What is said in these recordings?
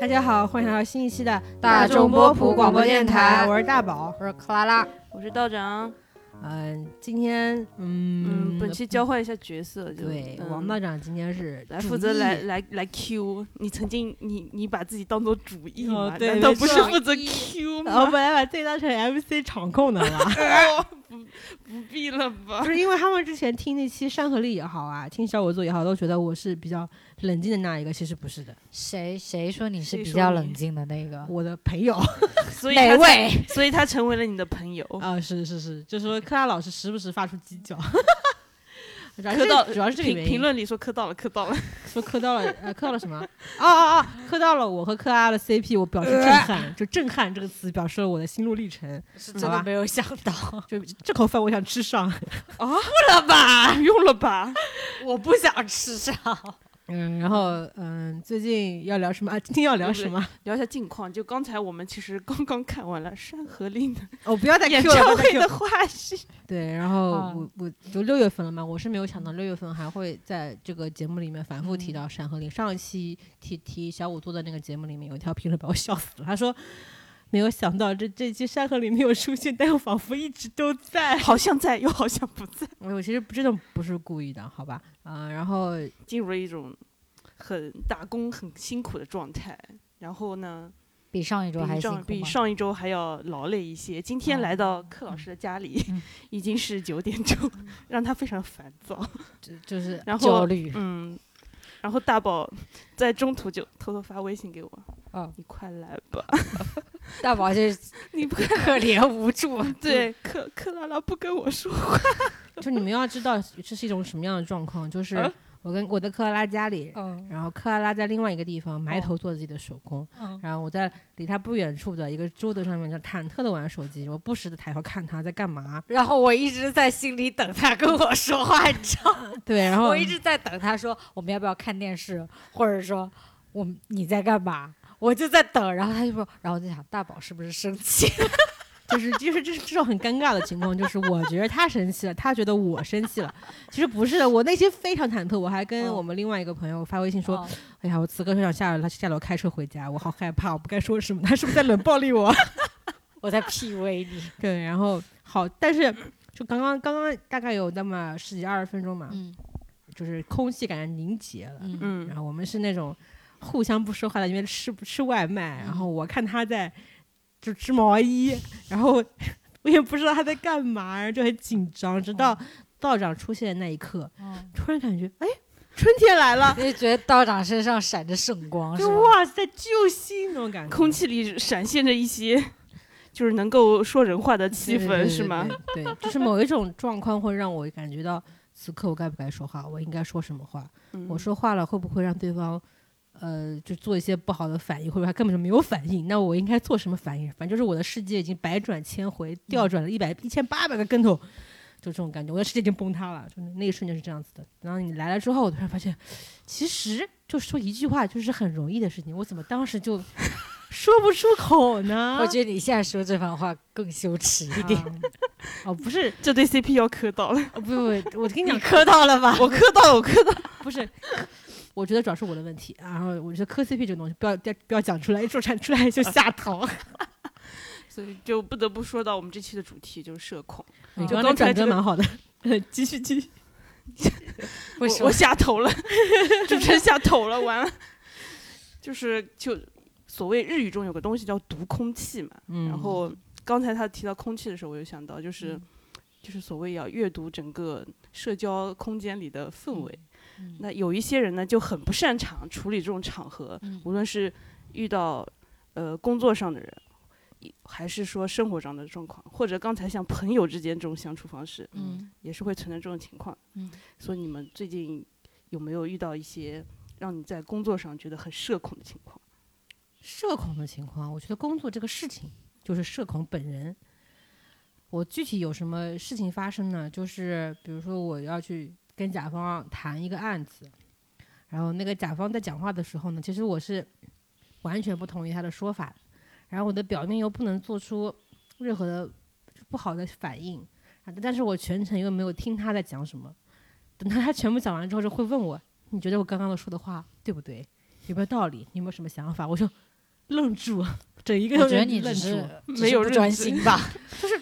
大家好，欢迎来到新一期的大众波普广播电台我是大宝。我是克拉拉，我是道长。嗯，今天嗯，嗯，本期交换一下角色，就对嗯王道长今天是来负责来来来 Q。你曾经你你把自己当做主意吗？哦对难道不是负责 Q 吗？我？本来把自己当成 MC 场控的了，哦不 不必了吧不？是因为他们之前听那期《山河令》也好啊，听小我做也好，都觉得我是比较冷静的那一个，其实不是的，谁谁说你是比较冷静的那个？我的朋友？哪位？所以他成为了你的朋友。啊，是是是，就说柯拉老师时不时发出鸡叫，磕到主要是这个评原因评论里说磕到了，磕到了。说磕到了，呃，磕到了什么？哦哦哦，磕到了我和柯阿的 CP，我表示震撼，就震撼这个词表示了我的心路历程。是真的没有想到，就这口饭我想吃上。了吧？不用了吧？我不想吃上。嗯，然后嗯，最近要聊什么？啊，今天要聊什么？聊一下近况。就刚才我们其实刚刚看完了《山河令》的哦，不要再演唱会的了。花絮。对，然后啊我我就六月份了嘛，我是没有想到六月份还会在这个节目里面反复提到《山河令》。上一期提提小五做的那个节目里面有一条评论把我笑死了，他说。没有想到这这期《山河令》没有出现，但又仿佛一直都在。好像在，又好像不在，我其实真的不是故意的，好吧？啊、然后进入了一种很打工很辛苦的状态。然后呢，比上一周还比辛苦吗？上比上一周还要劳累一些。今天来到柯老师的家里，嗯已经是九点钟，让他非常烦躁。就就是然后，焦虑。嗯，然后大宝在中途就偷偷发微信给我，哦，你快来吧，大宝就是 你不可怜无助。对，克克拉拉不跟我说话，就你们要知道这是一种什么样的状况，就是啊我跟我的克拉拉家里，嗯然后克拉拉在另外一个地方埋头做自己的手工，嗯，然后我在离他不远处的一个桌子上面，就忐忑的玩手机，我不时的抬头看他在干嘛。然后我一直在心里等他跟我说话，你知道吗？对，然后我一直在等他说我们要不要看电视，或者说我们你在干嘛？我就在等，然后他就说，然后我在想大宝是不是生气？就是就是这是这种很尴尬的情况，就是我觉得他生气了，他觉得我生气了，其实不是的，我内心非常忐忑，我还跟哦我们另外一个朋友发微信说，哦哎呀，我此刻就想下楼，他下楼开车回家，我好害怕，我不该说什么，他是不是在冷暴力我？我在 PUA 你。对，然后好，但是就刚刚刚刚大概有那么十几二十分钟嘛，嗯就是空气感觉凝结了，嗯嗯然后我们是那种互相不说话的，因为吃吃外卖，然后我看他在就织毛衣，然后我也不知道他在干嘛，然后就很紧张，直到道长出现的那一刻，嗯，突然感觉哎，春天来了，就觉得道长身上闪着圣光，是就？哇塞，救星那种感觉，空气里闪现着一些就是能够说人话的气氛，是吗？对，对 就是某一种状况会让我感觉到此刻我该不该说话，我应该说什么话。嗯我说话了会不会让对方，呃，就做一些不好的反应，或者他根本就没有反应？那我应该做什么反应？反正就是我的世界已经百转千回，调转了一百一千八百个跟头，就这种感觉，我的世界已经崩塌了。就那一瞬间是这样子的。然后你来了之后，我突然发现，其实就说一句话就是很容易的事情，我怎么当时就说不出口呢？我觉得你现在说这番话更羞耻一点。啊哦，不是，这对 CP 要磕到了，哦不不不，我跟你你讲，磕到了吧？我磕到了，我磕到了。不是，我觉得主要是我的问题。然后我觉得磕 CP 这个东西不要不要讲出来，一说出来就下头。所以就不得不说到我们这期的主题就是社恐。你就刚才转折蛮好的，继续继续。我我？下头了，主持人下头了，完了。就是就所谓日语中有个东西叫读空气嘛，嗯然后刚才他提到空气的时候，我就想到就是、嗯就是所谓要阅读整个社交空间里的氛围。嗯那有一些人呢就很不擅长处理这种场合，嗯无论是遇到呃工作上的人，一还是说生活上的状况，或者刚才像朋友之间这种相处方式，嗯也是会存在这种情况。嗯，所以你们最近有没有遇到一些让你在工作上觉得很社恐的情况？社恐的情况，我觉得工作这个事情就是社恐本人。我具体有什么事情发生呢？就是比如说我要去跟甲方谈一个案子，然后那个甲方在讲话的时候呢，其实我是完全不同意他的说法，然后我的表面又不能做出任何的不好的反应，啊但是我全程又没有听他在讲什么。等到他全部讲完之后，就会问我：“你觉得我刚刚的说的话对不对？有没有道理？你有没有什么想法？”我就：“愣住，整一个我觉得人愣你只是住。只没有专心吧 就是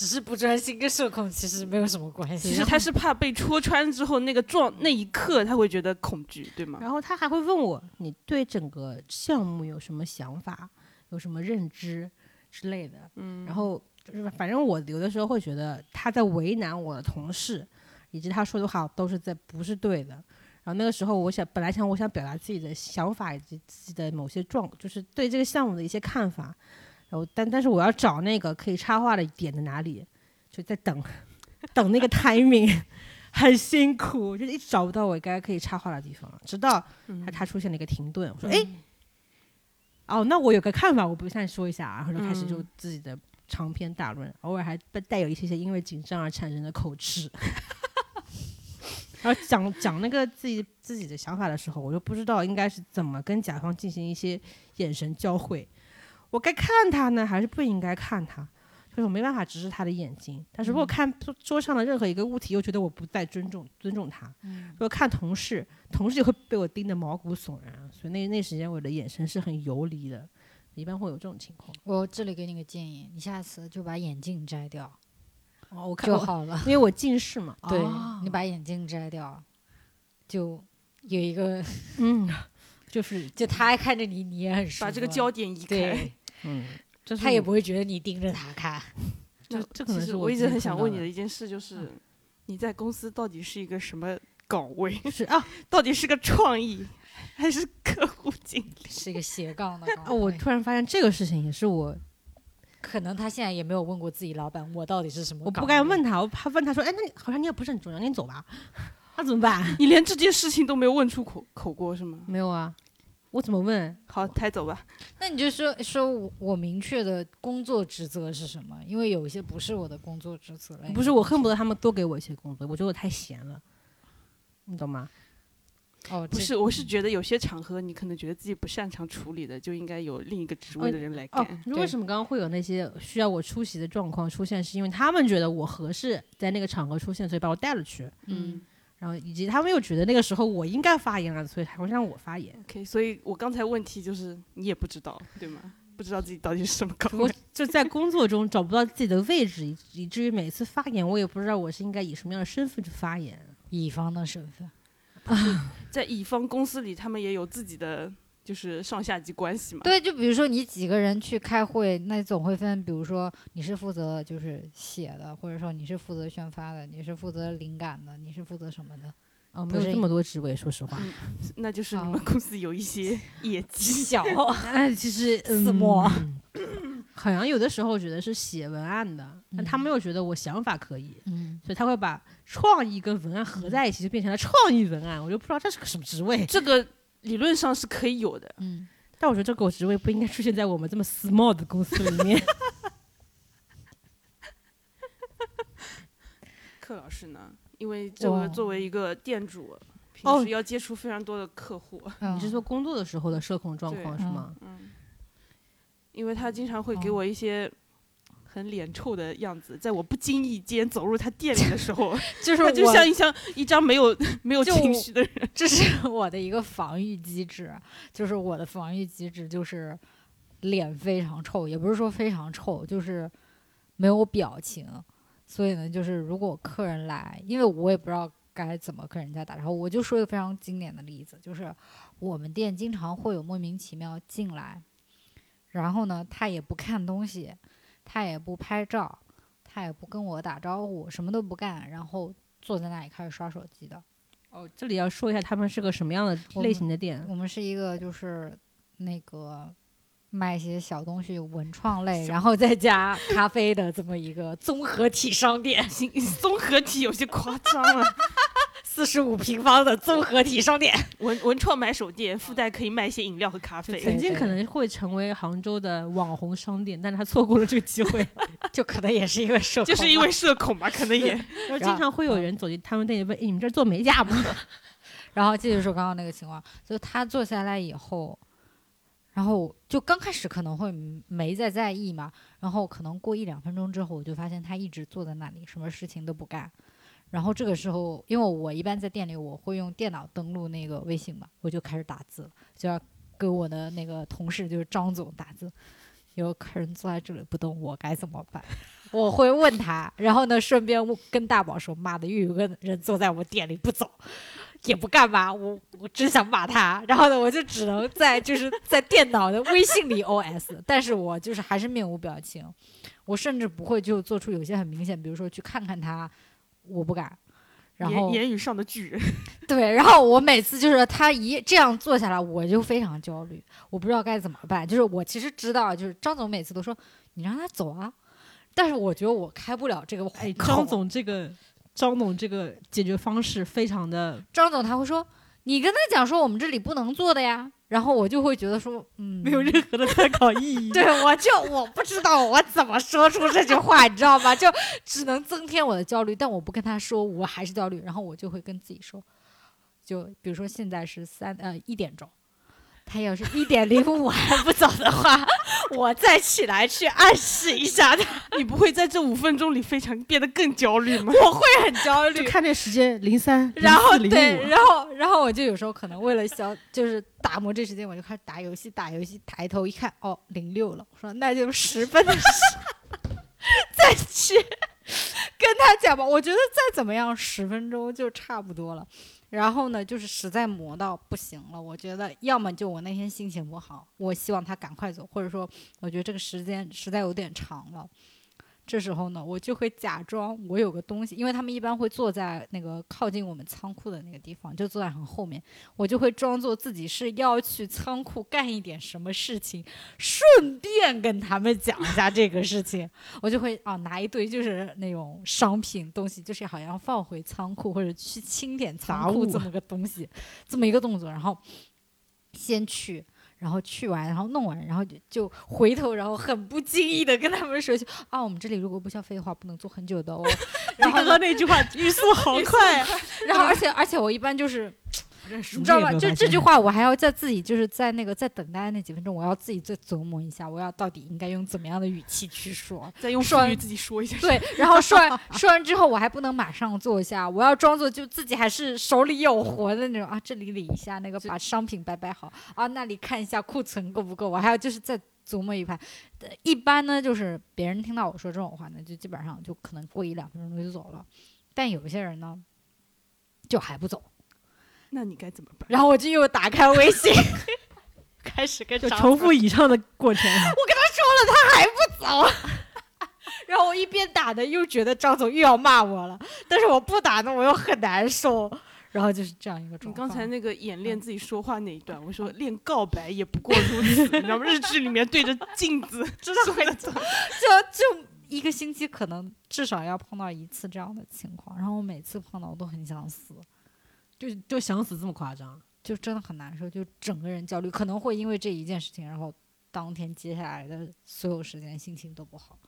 只是不专心，跟社恐其实没有什么关系。其实他是怕被戳穿之后那个撞那一刻他会觉得恐惧，对吗？然后他还会问我，你对整个项目有什么想法，有什么认知之类的。嗯，然后就是反正我有的时候会觉得他在为难我的同事，以及他说的话都是在不是对的。然后那个时候，我想本来想我想表达自己的想法以及自己的某些状，就是对这个项目的一些看法。然后但但是我要找那个可以插话的点在哪里，就在等 等那个 timing，很辛苦，就是一直找不到我该可以插话的地方，直到嗯他他出现了一个停顿，我说哎。哦，那我有个看法，我不现在说一下啊，然后就开始就嗯自己的长篇大论，偶尔还带带有一些些因为紧张而产生的口吃。然后讲讲那个自己自己的想法的时候，我就不知道应该是怎么跟甲方进行一些眼神交汇，我该看他呢，还是不应该看他？就是我没办法直视他的眼睛，但是如果看桌桌上的任何一个物体，又觉得我不再尊重尊重他。如果看同事，同事就会被我盯得毛骨悚然，所以那那时间我的眼神是很游离的，一般会有这种情况。我这里给你个建议，你下次就把眼镜摘掉哦，我看就好了。因为我近视嘛。对哦你把眼镜摘掉，就有一个，嗯，就是就他看着你，你也很。把这个焦点移开对。，嗯，就是他也不会觉得你盯着他看。这这可能是我一直很想问你的一件事，就是你在公司到底是一个什么岗位？是啊 到底是个创意还是客户经理？是一个斜杠的岗位！我突然发现这个事情也是我，可能他现在也没有问过自己老板，我到底是什么？我不该问。他，我怕问他说，哎，那你好像你也不是很重要，那你走吧，那怎么办？你连这件事情都没有问出口口过是吗？没有啊，我怎么问？好，抬走吧。那你就说说我我明确的工作职责是什么？因为有一些不是我的工作职责类。不是，我恨不得他们多给我一些工作，我觉得我太闲了，你懂吗？哦，不是，我是觉得有些场合你可能觉得自己不擅长处理的，就应该有另一个职位的人来哦干。，对为什么刚刚会有那些需要我出席的状况出现？是因为他们觉得我合适在那个场合出现，所以把我带了去。嗯然后以及他们又觉得那个时候我应该发言了，所以才会让我发言。，OK，所以我刚才问题就是你也不知道，对吗？不知道自己到底是什么岗我位。就在工作中找不到自己的位置，以以至于每次发言我也不知道我是应该以什么样的身份去发言。乙方的身份。在乙方公司里，他们也有自己的就是上下级关系嘛。对，就比如说你几个人去开会，那总会分，比如说你是负责就是写的，或者说你是负责宣发的，你是负责灵感的，你是负责什么的？哦，没有这么多职位，说实话。那就是你哦们公司有一些 业绩。小 哎，其实 私募嗯好像有的时候觉得是写文案的，但他们又觉得我想法可以，嗯，所以他会把创意跟文案合在一起，就变成了创意文案。我就不知道这是个什么职位。这个理论上是可以有的。嗯，但我觉得这个职位不应该出现在我们这么 small 的公司里面。柯老师呢？因为这哇。个作为一个店主，哦平时要接触非常多的客户，嗯。你是说工作的时候的社恐状对。况是吗？因为他经常会给哦我一些很脸臭的样子，在我不经意间走入他店里的时候，就是他就像一像一张没有没有情绪的人。这是我的一个防御机制，就是我的防御机制就是脸非常臭，也不是说非常臭，就是没有表情。所以呢，就是如果客人来，因为我也不知道该怎么跟人家打招呼，我就说一个非常经典的例子，就是我们店经常会有莫名其妙进来，然后呢，他也不看东西，他也不拍照，他也不跟我打招呼，什么都不干，然后坐在那里开始刷手机的。哦，这里要说一下他们是个什么样的类型的店。我们是一个就是那个卖一些小东西文创类，然后再加咖啡的这么一个综合体商店，综合体有些夸张了，四十五平方的综合体商店。文文创买手店附带可以卖一些饮料和咖啡。曾经可能会成为杭州的网红商店，但是他错过了这个机会。就可能也是因为社恐吧，就是因为社恐吧，可能也然后经常会有人走进他们店里问：“哎，你们这儿做美甲吗 然后继续说刚刚那个情况，就他坐下来以后，然后就刚开始可能会没在在意嘛，然后可能过一两分钟之后，我就发现他一直坐在那里，什么事情都不干。然后这个时候，因为我一般在店里我会用电脑登录那个微信嘛，我就开始打字，就要跟我的那个同事就是张总打字，有客人坐在这里不动，我该怎么办？我会问他，然后呢，顺便问跟大宝说：“妈的，又有个人坐在我店里不走，也不干嘛，我我真想骂他。”然后呢，我就只能在就是在电脑的微信里 OS，但是我就是还是面无表情，我甚至不会就做出有些很明显，比如说去看看他，我不敢。然后言言语上的巨人，对，然后我每次就是他一这样做下来，我就非常焦虑，我不知道该怎么办。就是我其实知道，就是张总每次都说你让他走啊，但是我觉得我开不了这个口。哎，张总这个张总这个解决方式非常的，张总他会说你跟他讲说我们这里不能做的呀。然后我就会觉得说，嗯，没有任何的参考意义。对，我就我不知道我怎么说出这句话，你知道吗？就只能增添我的焦虑。但我不跟他说，我还是焦虑。然后我就会跟自己说，就比如说现在是三呃一点钟。他要是一点零五 还不走的话，我再起来去暗示一下他。你不会在这五分钟里非常变得更焦虑吗？我会很焦虑。就看这时间零三，然后对，然后然后我就有时候可能为了消，就是打磨这时间，我就开始打游戏，打游戏，抬头一看，哦，零六了，我说那就十分的时，再去跟他讲吧。我觉得再怎么样，十分钟就差不多了。然后呢，就是实在磨到不行了，我觉得要么就我那天心情不好，我希望他赶快走，或者说我觉得这个时间实在有点长了。这时候呢，我就会假装我有个东西，因为他们一般会坐在那个靠近我们仓库的那个地方，就坐在很后面。我就会装作自己是要去仓库干一点什么事情，顺便跟他们讲一下这个事情。我就会啊拿一堆就是那种商品东西，就是好像放回仓库或者去清点仓库这么个东西，这么一个动作，然后先去。然后去完，然后弄完，然后就就回头，然后很不经意的跟他们说句啊，我们这里如果不消费的话，不能坐很久的哦。然后那句话语速好快，然后而且而且我一般就是。你知道吧？就这句话，我还要在自己就是在那个在等待那几分钟，我要自己再琢磨一下，我要到底应该用怎么样的语气去说，再用说语自己说一下。对，然后说完说完之后，我还不能马上坐下，我要装作就自己还是手里有活的那种啊，这里理一下，那个把商品摆摆好啊，那里看一下库存够不够，我还要就是再琢磨一番。一般呢，就是别人听到我说这种话呢，就基本上就可能过一两分钟就走了，但有些人呢，就还不走。那你该怎么办？然后我就又打开微信，开始跟就重复以上的过程。我跟他说了，他还不走。然后我一边打的，又觉得张总又要骂我了。但是我不打的，我又很难受。然后就是这样一个状况。你刚才那个演练自己说话那一段，我说练告白也不过如此。你知道吗？日剧里面对着镜子，真的会就就一个星期可能至少要碰到一次这样的情况。然后我每次碰到，我都很想死。就就想死这么夸张，就真的很难受，就整个人焦虑，可能会因为这一件事情，然后当天接下来的所有时间心情都不好。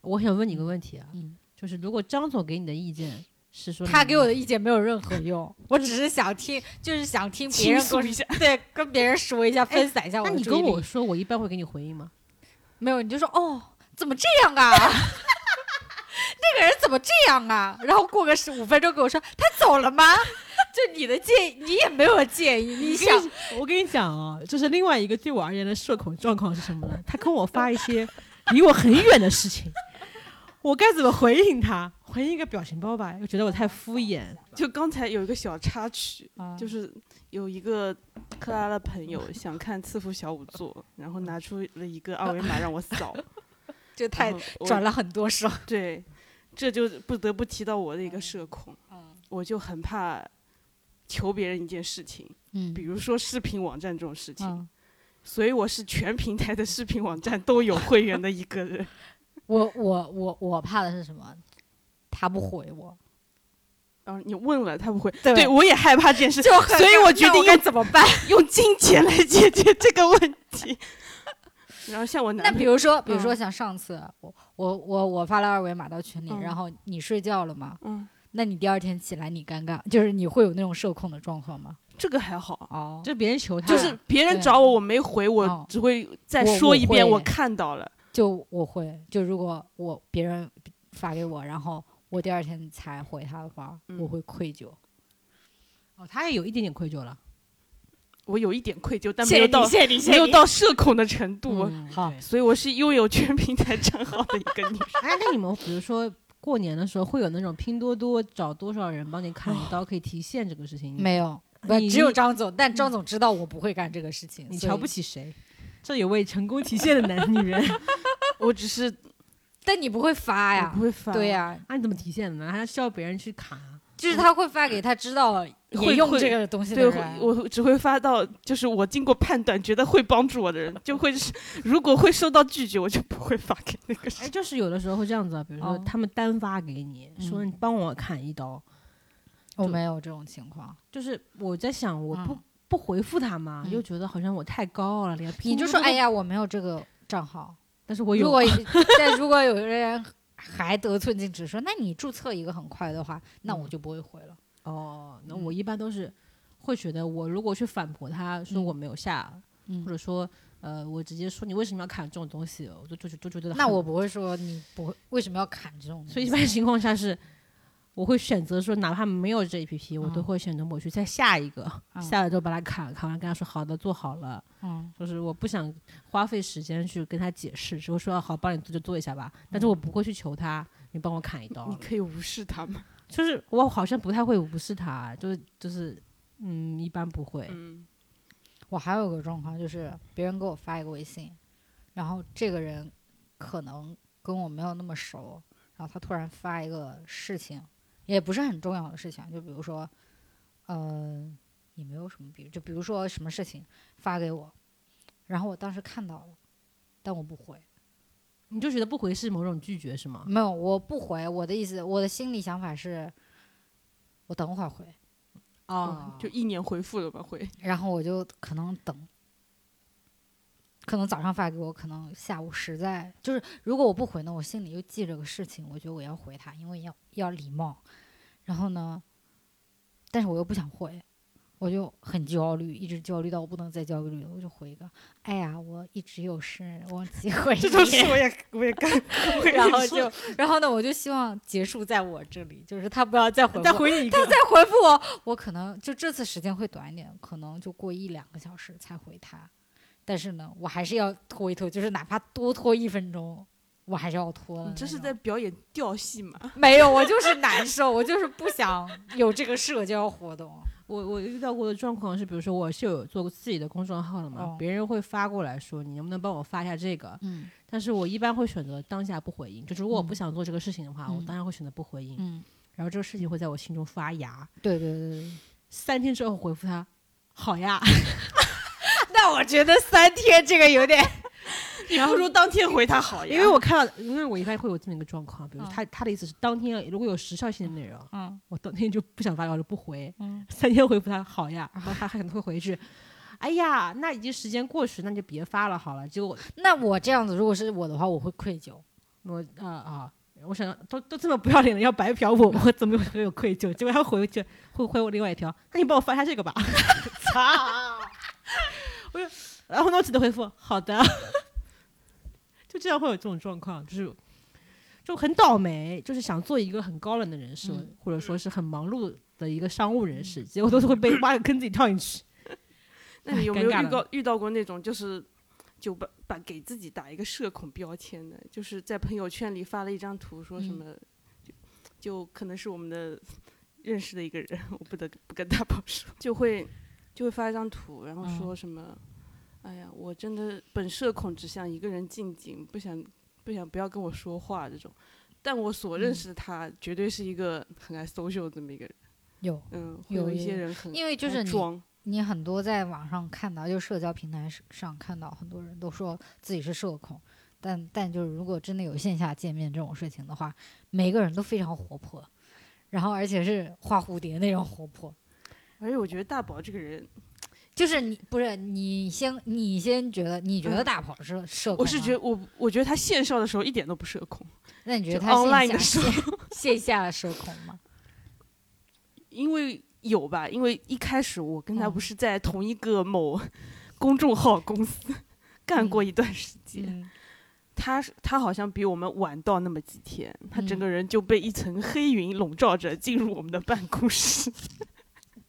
我想问你个问题啊，就是如果张总给你的意见是说，他给我的意见没有任何用，我只是想听，就是想听别人说一下，对，跟别人说一下，分散一下。那你跟我说，我一般会给你回应吗？没有，你就说哦，怎么这样啊？那个人怎么这样啊？然后过个十五分钟跟我说，他走了吗？就你的建议，你也没有建议。你想，我跟你讲啊，就是另外一个对我而言的社恐状况是什么呢？他跟我发一些离我很远的事情，我该怎么回应他？回应一个表情包吧，又觉得我太敷衍。就刚才有一个小插曲，就是有一个克拉的朋友想看《赐福小五座》，然后拿出了一个二维码让我扫，就太转了很多手。对，这就不得不提到我的一个社恐。我就很怕。求别人一件事情，嗯，比如说视频网站这种事情，所以我是全平台的视频网站都有会员的一个人。我我我我怕的是什么？他不回我。嗯，你问了他不回，对我也害怕这件事，所以我决定用怎么办？用金钱来解决这个问题。然后像我那比如说，比如说像上次我我我我发了二维码到群里，然后你睡觉了吗？嗯。那你第二天起来，你尴尬，就是你会有那种社恐的状况吗？这个还好哦，就别人求他，就是别人找我，我没回，我只会再说一遍，我看到了。就我会，就如果我别人发给我，然后我第二天才回他的话，我会愧疚。哦，他也有一点点愧疚了。我有一点愧疚，但没有到没有到社恐的程度。好，所以我是拥有全平台账号的一个女生。哎，那你们比如说过年的时候，会有那种拼多多找多少人帮你砍一刀，可以提现这个事情？没有，不只有张总，但张总知道我不会干这个事情。你瞧不起谁？这有位成功提现的男女人，我只是，但你不会发呀？不会发。对呀，那你怎么提现的呢？还需要别人去砍？就是他会发给他知道会用这个东西的人，我只会发到就是我经过判断觉得会帮助我的人，就会是如果会收到拒绝，我就不会发给那个。哎，就是有的时候会这样子，比如说他们单发给你说你帮我砍一刀，我没有这种情况。就是我在想，我不不回复他嘛，又觉得好像我太高傲了，连你就说哎呀，我没有这个账号，但是我有。如果但如果有人。还得寸进尺说，那你注册一个很快的话，那我就不会回了。哦，那我一般都是会觉得，我如果去反驳他说我没有下，或者说呃，我直接说你为什么要砍这种东西，我就就就觉得那我不会说你不会为什么要砍这种。所以一般情况下是。我会选择说，哪怕没有这 A P P，我都会选择我去再下一个，下了之后把它砍砍完，跟他说好的，做好了。嗯，就是我不想花费时间去跟他解释，只会说好，帮你做就做一下吧。但是我不会去求他，你帮我砍一刀。你可以无视他吗？就是我好像不太会无视他，就是就是，嗯，一般不会。嗯，我还有个状况就是，别人给我发一个微信，然后这个人可能跟我没有那么熟，然后他突然发一个事情。也不是很重要的事情，就比如说，呃，也没有什么，比如就比如说什么事情发给我，然后我当时看到了，但我不回，你就觉得不回是某种拒绝是吗？没有，我不回，我的意思，我的心理想法是，我等会儿回，哦，就一年回复了吧回，然后我就可能等。可能早上发给我，可能下午实在就是，如果我不回呢，我心里又记着个事情，我觉得我要回他，因为要要礼貌。然后呢，但是我又不想回，我就很焦虑，一直焦虑到我不能再焦虑了，我就回一个：“哎呀，我一直有事忘记 回。”这种事我也我也干。然后就然后呢，我就希望结束在我这里，就是他不要再回再回你一个，他再回复我，我可能就这次时间会短一点，可能就过一两个小时才回他。但是呢，我还是要拖一拖，就是哪怕多拖一分钟，我还是要拖。你这是在表演调戏吗？没有，我就是难受，我就是不想有这个社交活动。我我遇到过的状况是，比如说我是有做过自己的公众号的嘛，别人会发过来说你能不能帮我发一下这个？嗯。但是我一般会选择当下不回应，就是如果我不想做这个事情的话，我当然会选择不回应。嗯。然后这个事情会在我心中发芽。对对对对。三天之后回复他，好呀。那我觉得三天这个有点，你不如当天回他好，因为我看到，因为我一般会有这么一个状况，比如他他的意思是当天如果有时效性的内容，嗯，我当天就不想发，我就不回，嗯，三天回复他好呀，然后他还可能会回一句，哎呀，那已经时间过去，那就别发了好了。结果那我这样子，如果是我的话，我会愧疚，我啊啊，我想都都这么不要脸了，要白嫖我，我怎么会有愧疚？结果他回去会回我另外一条，那你帮我发一下这个吧，操。我就，然后呢，我只能回复好的，就这样会有这种状况，就是就很倒霉，就是想做一个很高冷的人士，或者说是很忙碌的一个商务人士，结果都是会被挖个坑自己跳进去。那你有没有遇到遇到过那种就是就把把给自己打一个社恐标签的，就是在朋友圈里发了一张图，说什么就就可能是我们的认识的一个人，我不得不跟他保说，就会。就会发一张图，然后说什么：“哎呀，我真的本社恐，只想一个人静静，不想不想不要跟我说话这种。”但我所认识的他，绝对是一个很爱 social 这么一个人。有，嗯，有一些人很因为就是装。你很多在网上看到，就社交平台上看到，很多人都说自己是社恐，但但就是如果真的有线下见面这种事情的话，每个人都非常活泼，然后而且是画蝴蝶那种活泼。而且我觉得大宝这个人，就是你不是你先你先觉得你觉得大宝是社恐？我是觉得我我觉得他线上的时候一点都不社恐。那你觉得他线下 线下社恐吗？因为有吧，因为一开始我跟他不是在同一个某 公众号公司干过一段时间，他他好像比我们晚到那么几天，他整个人就被一层黑云笼罩着进入我们的办公室。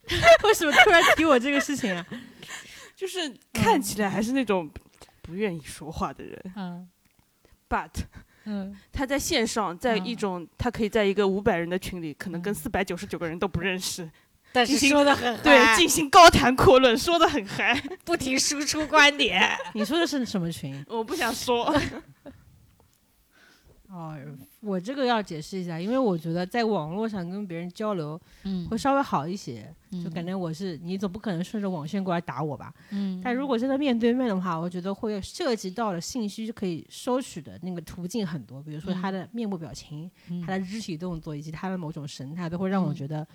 为什么突然提我这个事情啊？就是看起来还是那种不愿意说话的人。嗯，but，嗯，他在线上，在一种他可以在一个五百人的群里，可能跟四百九十九个人都不认识，但是说的很对，进行高谈阔论，说的很嗨，不停输出观点。你说的是什么群？我不想说。哦，我这个要解释一下，因为我觉得在网络上跟别人交流，嗯，会稍微好一些，就感觉我是你总不可能顺着网线过来打我吧，嗯，但如果真的面对面的话，我觉得会涉及到的信息可以收取的那个途径很多，比如说他的面部表情、他的肢体动作以及他的某种神态，都会让我觉得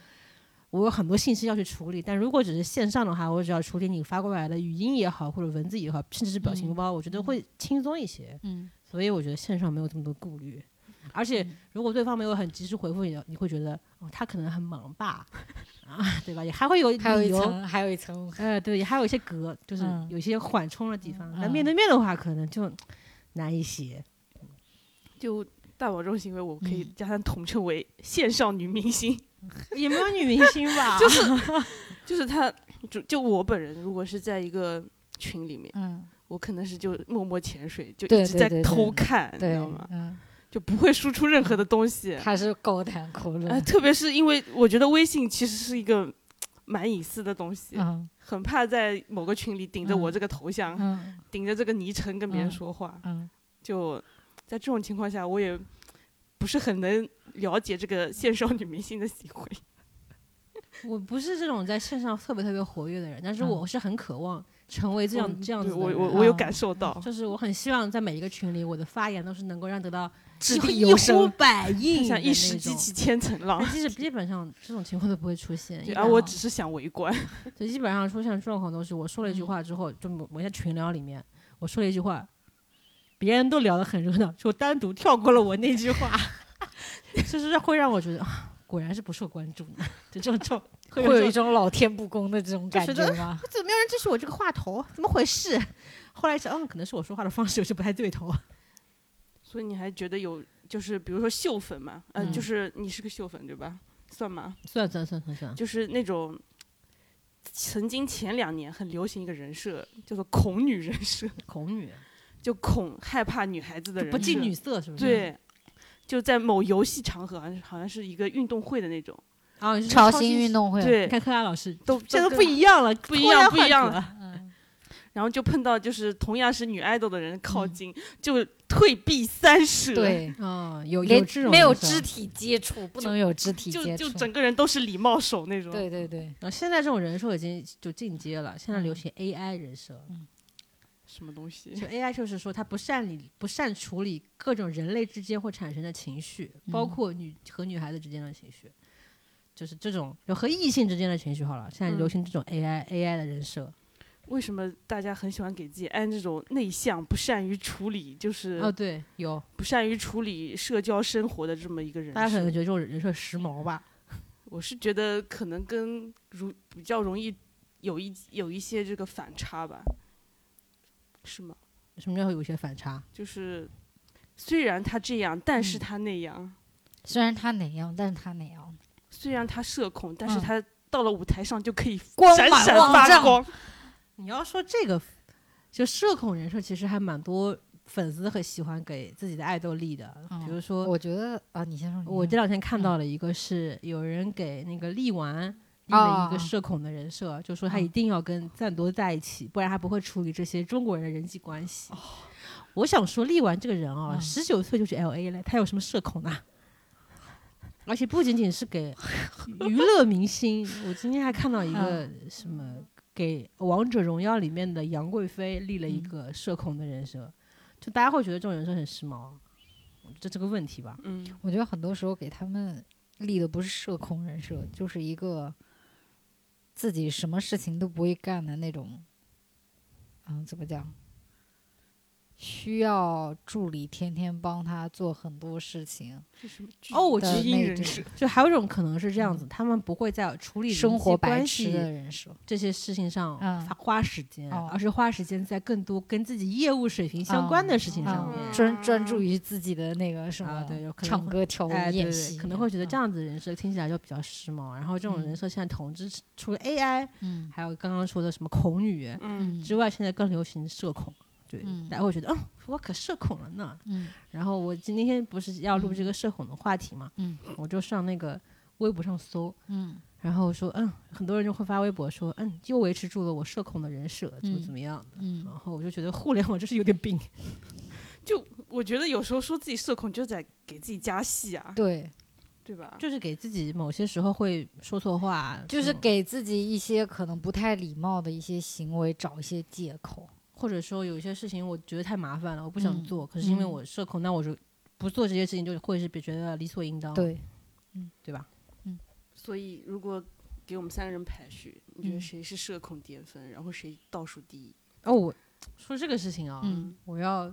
我有很多信息要去处理。但如果只是线上的话，我只要处理你发过来的语音也好，或者文字也好，甚至是表情包，我觉得会轻松一些，嗯。所以我觉得线上没有这么多顾虑，而且如果对方没有很及时回复你，你会觉得哦，他可能很忙吧，啊，对吧？也还会有还有一层，还有一层，呃，对，也还有一些隔，就是有一些缓冲的地方。那面对面的话，可能就难一些。就大宝这种行为，我可以将它统称为线上女明星，也没有女明星吧？就是就是他，就就我本人，如果是在一个群里面，嗯。我可能是就默默潜水，就一直在偷看，你知道吗？嗯，就不会输出任何的东西。还是高谈阔论。特别是因为我觉得微信其实是一个蛮隐私的东西，很怕在某个群里顶着我这个头像，顶着这个昵称跟别人说话。嗯，就在这种情况下，我也不是很能了解这个线上女明星的行为。我不是这种在线上特别特别活跃的人，但是我是很渴望。成为这样这样子的人，我我我有感受到，就是我很希望在每一个群里，我的发言都是能够让得到 一呼百应，像一石激起千层浪。其实基本上这种情况都不会出现，而我只是想围观。所以基本上出现状况都是我说了一句话之后，就某些群聊里面我说了一句话，别人都聊得很热闹，就单独跳过了我那句话，就是会让我觉得果然是不受关注的，就这种。会有一种老天不公的这种感觉吗？怎么没有人支持我这个话头？怎么回事？后来想，嗯，可能是我说话的方式有些不太对头。所以你还觉得有，就是比如说秀粉嘛，嗯，就是你是个秀粉对吧？算吗？算算算算算。就是那种曾经前两年很流行一个人设，叫做恐女人设。恐女，就恐害怕女孩子的人，不近女色是不是？对，就在某游戏场合，好像好像是一个运动会的那种。啊，超新运动会，对，看柯拉老师都现在不一样了，不一样，不一样了。嗯，然后就碰到就是同样是女爱豆的人靠近，就退避三舍。对，嗯，有有这种没有肢体接触，不能有肢体接触，就整个人都是礼貌手那种。对对对。然后现在这种人设已经就进阶了，现在流行 AI 人设。嗯。什么东西？就 AI 就是说它不善理不善处理各种人类之间会产生的情绪，包括女和女孩子之间的情绪。就是这种就和异性之间的情绪好了，现在流行这种 AI AI 的人设。为什么大家很喜欢给自己安这种内向、不善于处理，就是哦对，有不善于处理社交生活的这么一个人？大家可能觉得这种人设时髦吧？我是觉得可能跟如比较容易有一有一些这个反差吧，是吗？什么叫有些反差？就是虽然他这样，但是他那样。虽然他哪样，但是他哪样。虽然他社恐，但是他到了舞台上就可以光闪闪发光。你要说这个，就社恐人设其实还蛮多粉丝很喜欢给自己的爱豆立的。比如说，我觉得啊，你先说。我这两天看到了一个是有人给那个力丸立了一个社恐的人设，就说他一定要跟赞多在一起，不然他不会处理这些中国人的人际关系。我想说，力丸这个人啊，十九岁就去 L A 了，他有什么社恐呢？而且不仅仅是给娱乐明星，我今天还看到一个什么，给《王者荣耀》里面的杨贵妃立了一个社恐的人设，就大家会觉得这种人设很时髦，这这个问题吧？嗯，我觉得很多时候给他们立的不是社恐人设，就是一个自己什么事情都不会干的那种，嗯，怎么讲？需要助理天天帮他做很多事情。哦，我的巨婴人那种设，就还有一种可能是这样子，他们不会在处理生活白关系痴的人设，这些事情上嗯花花时间，哦而是花时间在更多跟自己业务水平相关的事情上嗯面。专专注于自己的那个什么，啊对有可能唱歌、跳舞、哎，对对演戏，可能会觉得嗯这样子的人设听起来就比较时髦。然后这种嗯人设现在统治除了 AI，嗯还有刚刚说的什么恐女嗯，之外，现在更流行社恐。对，嗯大家会觉得，嗯，我可社恐了呢。嗯然后我今天不是要录这个社恐的话题嘛，嗯我就上那个微博上搜，嗯然后说，嗯，很多人就会发微博说，嗯，又维持住了我社恐的人设，怎么嗯怎么样的。嗯然后我就觉得互联网真是有点病。就我觉得有时候说自己社恐，就在给自己加戏啊，对，对吧？就是给自己某些时候会说错话，就是嗯给自己一些可能不太礼貌的一些行为找一些借口。或者说有一些事情我觉得太麻烦了，我不想嗯做，可是因为嗯我社恐，那我就不做这些事情，就会是别觉得理所应当，对，嗯对吧？嗯所以如果给我们三个人排序，你觉得嗯谁是社恐巅峰，然后谁倒数第一？哦，我说这个事情啊，嗯我要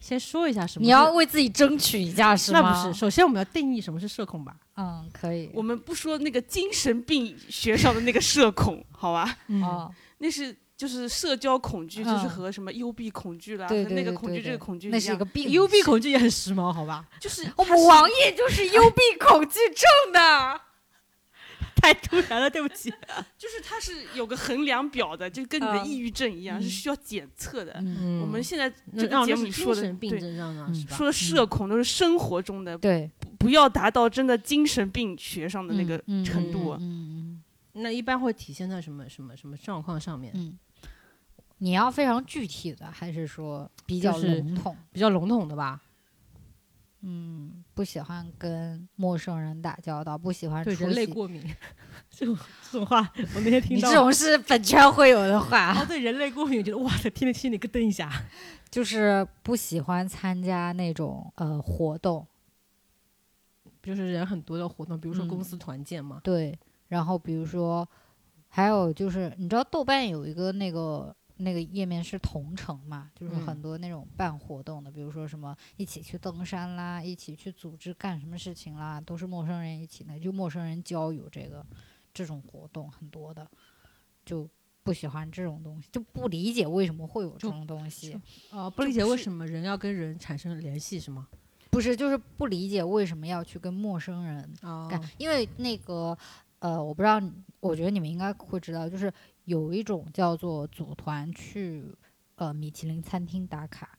先说一下什么。你要为自己争取一下是吗？那不是，首先我们要定义什么是社恐吧。嗯，可以。我们不说那个精神病学上的那个社恐，好吧？嗯，哦，那是就是社交恐惧，就是嗯和什么幽闭恐惧啦，和那个恐惧、这个恐惧那一样是一个病。幽闭恐惧也很时髦，好吧？就是我们王爷就是幽闭 恐惧症的。太突然了，对不起。就是它是有个衡量表的，就跟你的嗯抑郁症一样，嗯是需要检测的。嗯，我们现在那这个节目说的病对？说的社恐都是生活中的，对不不要达到真的精神病学上的那个嗯程度。嗯嗯那一般会体现在什么什么什么状况上面？嗯，你要非常具体的，还是说比较就是笼统？比较笼统的吧？嗯，不喜欢跟陌生人打交道，不喜欢出对人类过敏，这种这种话我那天听到。你这种是本圈会有的话，哦，对人类过敏，我觉得哇塞，听得心里咯噔一下。就是不喜欢参加那种呃活动，就是人很多的活动，比如说嗯公司团建嘛，对。然后比如说，还有就是，你知道豆瓣有一个那个那个页面是同城嘛，就是嗯很多那种办活动的，比如说什么一起去登山啦，一起去组织干什么事情啦，都是陌生人一起的，就陌生人交友这个这种活动很多的，就不喜欢这种东西，就不理解为什么会有这种东西。哦，不理解为什么人要跟人产生联系，是吗？不是，就是不理解为什么要去跟陌生人因为那个呃，我不知道，我觉得你们应该会知道，就是有一种叫做组团去呃米其林餐厅打卡，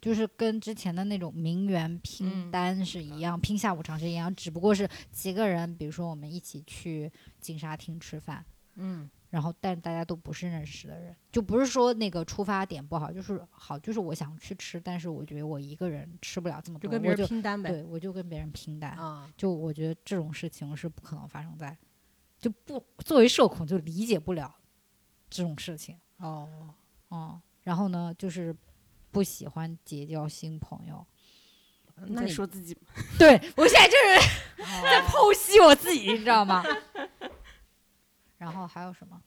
就是跟之前的那种名媛拼嗯单是一样，拼下午茶是一样，只不过是几个人，比如说我们一起去金沙厅吃饭，嗯，然后但大家都不是认识的人，就不是说那个出发点不好，就是好，就是我想去吃，但是我觉得我一个人吃不了这么多，就跟别我就人拼单呗。对我就跟别人拼单，啊，就我觉得这种事情是不可能发生在，就不作为社恐就理解不了这种事情，哦，嗯，然后呢，就是不喜欢结交新朋友。在那你说自己吗对我现在就是哦 在剖析我自己，你知道吗？然后还有什么？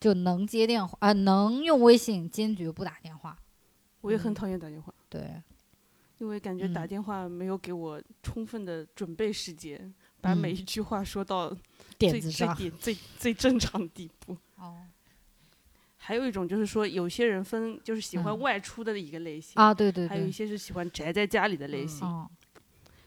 就能接电话啊、能用微信，坚决不打电话。我也很嗯讨厌打电话，对，因为感觉打嗯电话没有给我充分的准备时间，把每嗯一句话说到点子上。最最点最最正常的地步。哦还有一种就是说，有些人分就是喜欢嗯。外出的一个类型，啊，对对对，还有一些是喜欢宅在家里的类嗯型。嗯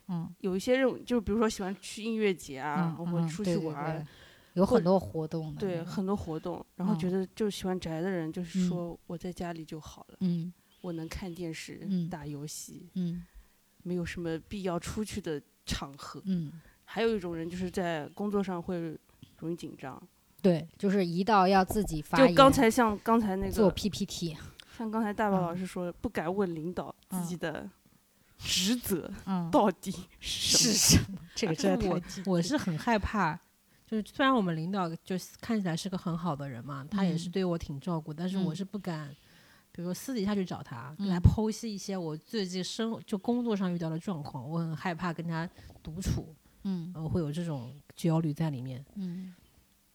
嗯。有一些人就比如说喜欢去音乐节啊，我们出去玩有很多活动的，对很多活动，然后觉嗯得就喜欢宅的人，就是嗯。说我在家里就好了，嗯。我能看电视、嗯。打游戏，嗯。没有什么必要出去的场合。嗯。还有一种人就是在工作上会容易紧张，对，就是一到要自己发言就，刚才像刚才那个做，PPT，像刚才大宝嗯老师说，不敢问领导自己的 职责嗯，到底是什是么。什么？这个真的太我是很害怕，就是虽然我们领导就是看起来是个很好的人嘛，他也是嗯对我挺照顾，但是我嗯是不敢，比如说私底下去找他、来嗯剖析一些我最近生就工作上遇到的状况，我很害怕跟他独处，嗯呃，会有这种焦虑在里面。嗯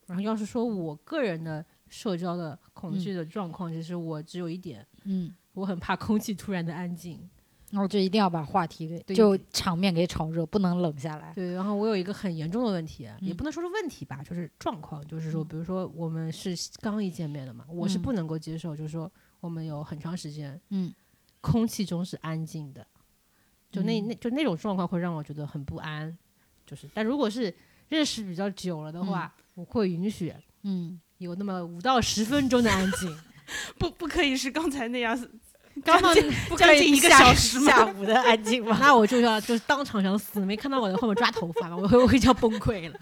然后要是说我个人的社交的恐嗯惧的状况，其实我只有一点，嗯。我很怕空气突然的安静，然后就一定要把话题给就场面给炒热，不能冷下来。对，然后我有一个很严重的问题，也不能说是问题吧，就是状况，就是说，比如说我们是刚一见面的嘛，我是不能够接受，就是说我们有很长时间，嗯，空气中是安静的，就那那就那种状况会让我觉得很不安，就是，但如果是认识比较久了的话，我会允许，嗯。有那么五到十分钟的安静，不不可以是刚才那样，刚刚将近 一个小时下午的安静吗？那我就要就是当场想死，没看到我在后面抓头发吗？我会我会要崩溃了，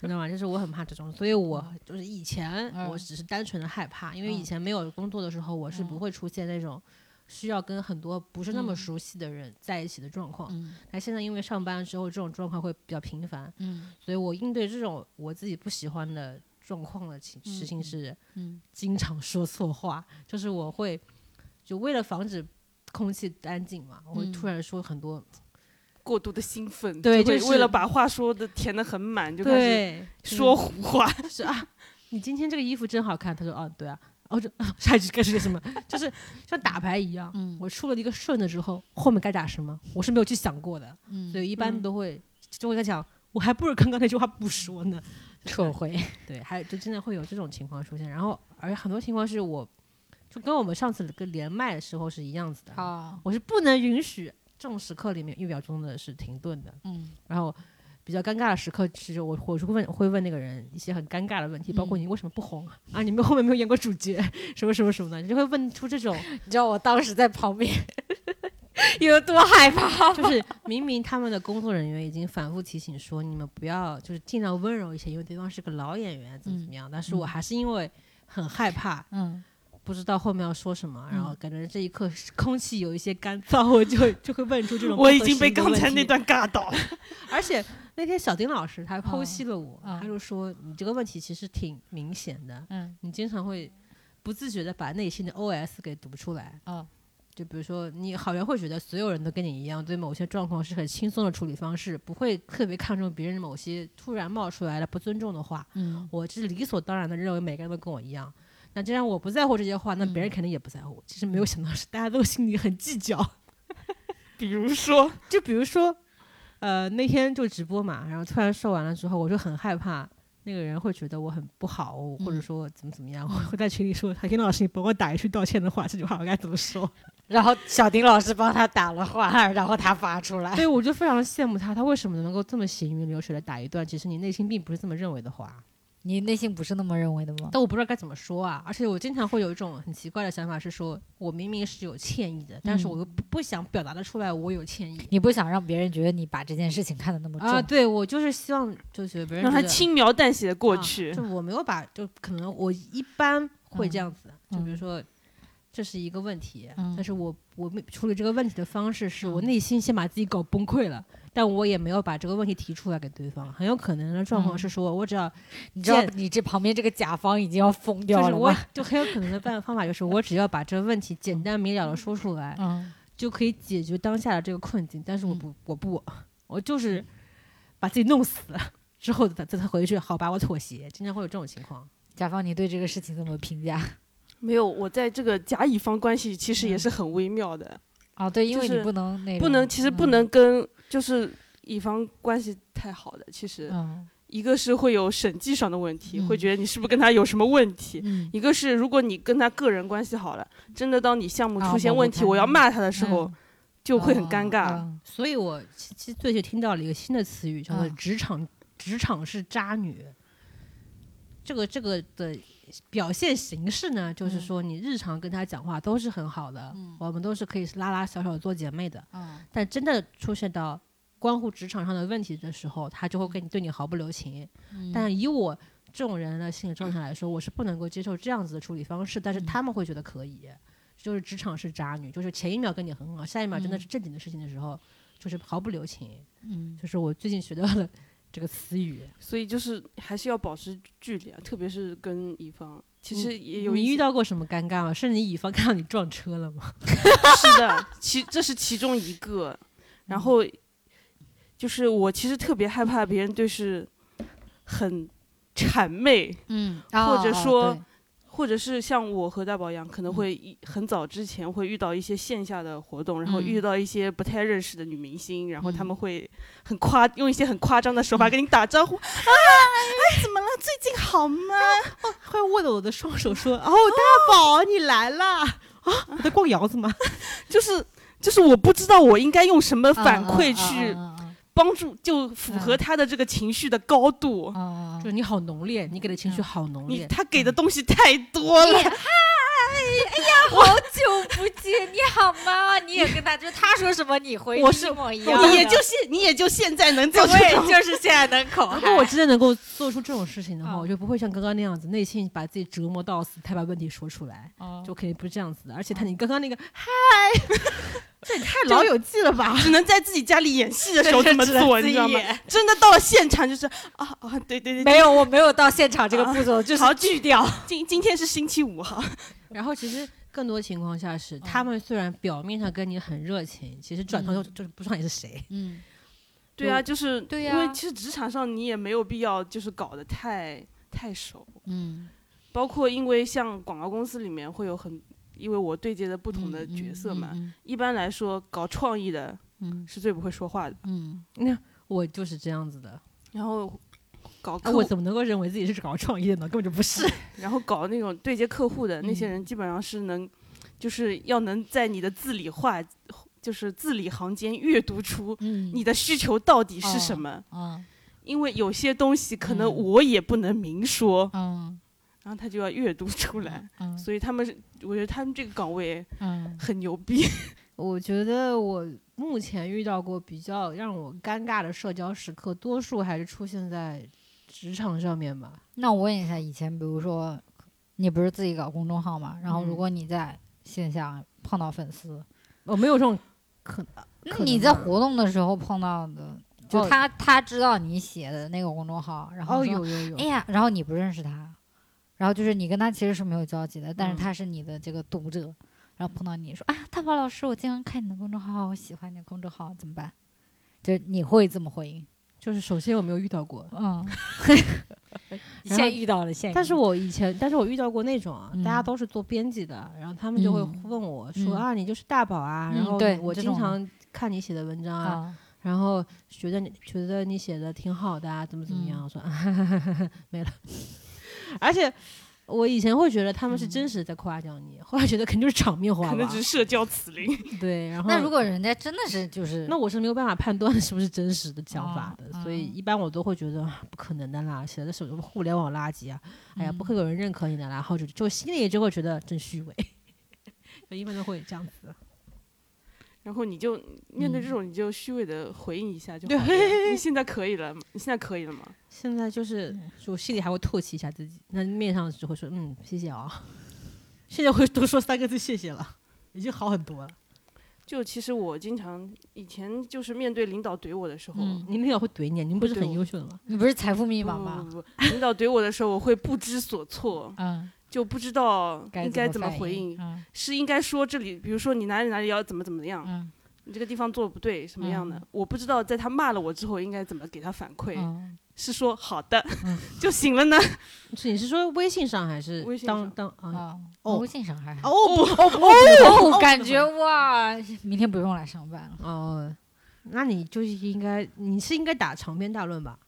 你知道吗？就是我很怕这种，所以我就是以前我只是单纯的害怕，因为以前没有工作的时候，我是不会出现那种需要跟很多不是那么熟悉的人在一起的状况。那现在因为上班之后，这种状况会比较频繁，嗯，所以我应对这种我自己不喜欢的。状况的情事情是，嗯，经常说错话，就是我会，就为了防止空气干净嘛，我会突然说很多过度的兴奋，对，就为了把话说的填的很满，就开始说胡话，是啊，你今天这个衣服真好看，他说哦，对啊，哦，就下一句该是个什么，就是像打牌一样，嗯，我出了一个顺的之后，后面该打什么，我是没有去想过的，嗯，所以一般都会就会在想，我还不如刚刚那句话不说呢。撤回，对，还就真的会有这种情况出现。然后，而且很多情况是我，就跟我们上次跟连麦的时候是一样子的啊。我是不能允许这种时刻里面一秒钟的是停顿的。嗯。然后比较尴尬的时刻，其实我我是会问会问那个人一些很尴尬的问题，包括你为什么不红啊？你们后面没有演过主角，什么什么什么的，你就会问出这种。你知道我当时在旁边。有多害怕？就是明明他们的工作人员已经反复提醒说，你们不要就是尽量温柔一些，因为对方是个老演员，怎么怎么样。但是我还是因为很害怕，嗯，不知道后面要说什么，然后感觉这一刻空气有一些干燥，我就就会问出这种。我已经被刚才那段尬到了。而且那天小丁老师他剖析了我，他就说你这个问题其实挺明显的，嗯，你经常会不自觉的把内心的 OS 给读出来，啊。就比如说，你好像会觉得所有人都跟你一样，对某些状况是很轻松的处理方式，不会特别看重别人某些突然冒出来的不尊重的话。嗯，我是理所当然的认为每个人都跟我一样。那既然我不在乎这些话，那别人肯定也不在乎。其实没有想到是大家都心里很计较。比如说，就比如说，呃，那天就直播嘛，然后突然说完了之后，我就很害怕。那个人会觉得我很不好，或者说怎么怎么样，我会在群里说：“海丁老师，你帮我打一句道歉的话。”这句话我该怎么说？然后小丁老师帮他打了话，然后他发出来。对，我就非常羡慕他，他为什么能够这么行云流水的打一段？其实你内心并不是这么认为的话。你内心不是那么认为的吗？但我不知道该怎么说啊！而且我经常会有一种很奇怪的想法，是说我明明是有歉意的，但是我又不不想表达的出来，我有歉意。你不想让别人觉得你把这件事情看得那么重啊？对，我就是希望就是别人让他轻描淡写的过去。就我没有把，就可能我一般会这样子，就比如说。这是一个问题，但是我我处理这个问题的方式是我内心先把自己搞崩溃了，但我也没有把这个问题提出来给对方。很有可能的状况是说，我只要你知道你这旁边这个甲方已经要疯掉了我就很有可能的办方法就是我只要把这个问题简单明了的说出来，就可以解决当下的这个困境。但是我不我不我就是把自己弄死之后再再回去，好吧，我妥协。经常会有这种情况。甲方，你对这个事情怎么评价？没有，我在这个甲乙方关系其实也是很微妙的。啊，对，因为你不能那不能，其实不能跟就是乙方关系太好的，其实，一个是会有审计上的问题，会觉得你是不是跟他有什么问题；一个是如果你跟他个人关系好了，真的当你项目出现问题，我要骂他的时候，就会很尴尬。所以我其实最近听到了一个新的词语，叫做“职场职场是渣女”。这个这个的。表现形式呢，就是说你日常跟他讲话都是很好的，我们都是可以拉拉小小做姐妹的。但真的出现到关乎职场上的问题的时候，他就会跟你对你毫不留情。但以我这种人的心理状态来说，我是不能够接受这样子的处理方式。但是他们会觉得可以，就是职场是渣女，就是前一秒跟你很好，下一秒真的是正经的事情的时候，就是毫不留情。嗯，就是我最近学到了。这个词语，所以就是还是要保持距离啊，特别是跟乙方。其实也有你遇到过什么尴尬吗？是你乙方看到你撞车了吗？是的，其这是其中一个。然后就是我其实特别害怕别人对是很谄媚，嗯，或者说或者是像我和大宝一样，可能会一很早之前会遇到一些线下的活动，然后遇到一些不太认识的女明星，然后他们会很夸，用一些很夸张的手法跟你打招呼啊，哎，怎么了？最近好吗？会握着我的双手说：“哦，大宝，你来了啊！我在逛窑子吗？就是就是我不知道我应该用什么反馈去。”帮助就符合他的这个情绪的高度，啊就是你好浓烈，你给的情绪好浓烈，他给的东西太多了。嗨哎呀，好久好吗？你也跟他，就他说什么你回一模一样。你也就现，你也就现在能做出，就是现在能口。如果我真的能够做出这种事情的话，我就不会像刚刚那样子，内心把自己折磨到死，才把问题说出来。就肯定不是这样子的。而且他，你刚刚那个嗨，这也太老友记了吧？只能在自己家里演戏的时候这么做，你知道吗？真的到了现场就是啊啊，对对对，没有，我没有到现场这个步骤，就是锯掉。今今天是星期五哈。然后其实更多情况下是，他们虽然表面上跟你很热情，其实转头就就是不知道你是谁。嗯，对啊，就是对呀，因为其实职场上你也没有必要就是搞得太太熟。嗯，包括因为像广告公司里面会有很，因为我对接的不同的角色嘛，一般来说搞创意的，嗯，是最不会说话的。嗯，那我就是这样子的。然后。搞我怎么能够认为自己是搞创业呢？根本就不是。然后搞那种对接客户的那些人，基本上是能，就是要能在你的字里话，就是字里行间阅读出你的需求到底是什么。因为有些东西可能我也不能明说。嗯。然后他就要阅读出来。嗯。所以他们，我觉得他们这个岗位，嗯，很牛逼。我觉得我目前遇到过比较让我尴尬的社交时刻，多数还是出现在。职场上面吧，那我问一下，以前比如说，你不是自己搞公众号嘛？然后如果你在线下碰到粉丝，我没有这种可能，那你在活动的时候碰到的，就他他知道你写的那个公众号，然后有有有，哎呀，然后你不认识他，然后就是你跟他其实是没有交集的，但是他是你的这个读者，然后碰到你说，哎，大宝老师，我经常看你的公众号，我喜欢你的公众号，怎么办？就你会这么回应？就是首先我没有遇到过，嗯，现在遇到了，现在。但是我以前，但是我遇到过那种啊，大家都是做编辑的，然后他们就会问我说啊，你就是大宝啊，然后我经常看你写的文章啊，然后觉得你觉得你写的挺好的啊，怎么怎么样？我说啊 没了，而且。我以前会觉得他们是真实在夸奖你，后来觉得肯定就是场面话，可能只是社交辞令。对，然后那如果人家真的是就是，那我是没有办法判断是不是真实的想法的，所以一般我都会觉得不可能的啦，写的是什么互联网垃圾啊！哎呀，不会有人认可你的，然后就就心里就会觉得真虚伪，一般都会这样子。然后你就面对这种，你就虚伪的回应一下就好了。你 现在可以了，你现在可以了吗？现在就是，我心里还会唾弃一下自己，那面上只会说嗯谢谢啊。现在会多说三个字谢谢了，已经好很多了。就其实我经常以前就是面对领导怼我的时候，您领导会怼你，您不是很优秀的吗？你不是财富密码吗？不不不，领导怼我的时候，我会不知所措。嗯。就不知道应该怎么回应，是应该说这里，比如说你哪里哪里要怎么怎么样，你这个地方做的不对，什么样的？我不知道在他骂了我之后应该怎么给他反馈，是说好的就行了呢？是你是说微信上还是当当啊？哦，微信上还哦不哦不，感觉哇，明天不用来上班了哦。那你就是应该，你是应该打长篇大论吧？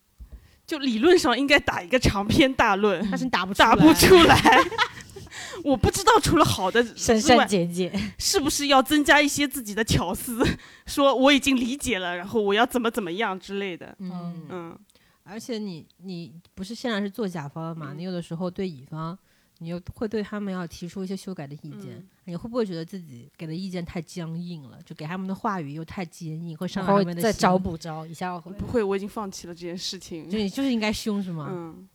就理论上应该打一个长篇大论，但是打不打不出来。我不知道除了好的删删减减，是不是要增加一些自己的巧思，说我已经理解了，然后我要怎么怎么样之类的。嗯嗯。而且你你不是现在是做甲方嘛？你有的时候对乙方。你又会对他们要提出一些修改的意见，你会不会觉得自己给的意见太僵硬了？就给他们的话语又太坚硬，会伤害他们的再找补招一下。不会，我已经放弃了这件事情。就你就是应该凶是吗？嗯。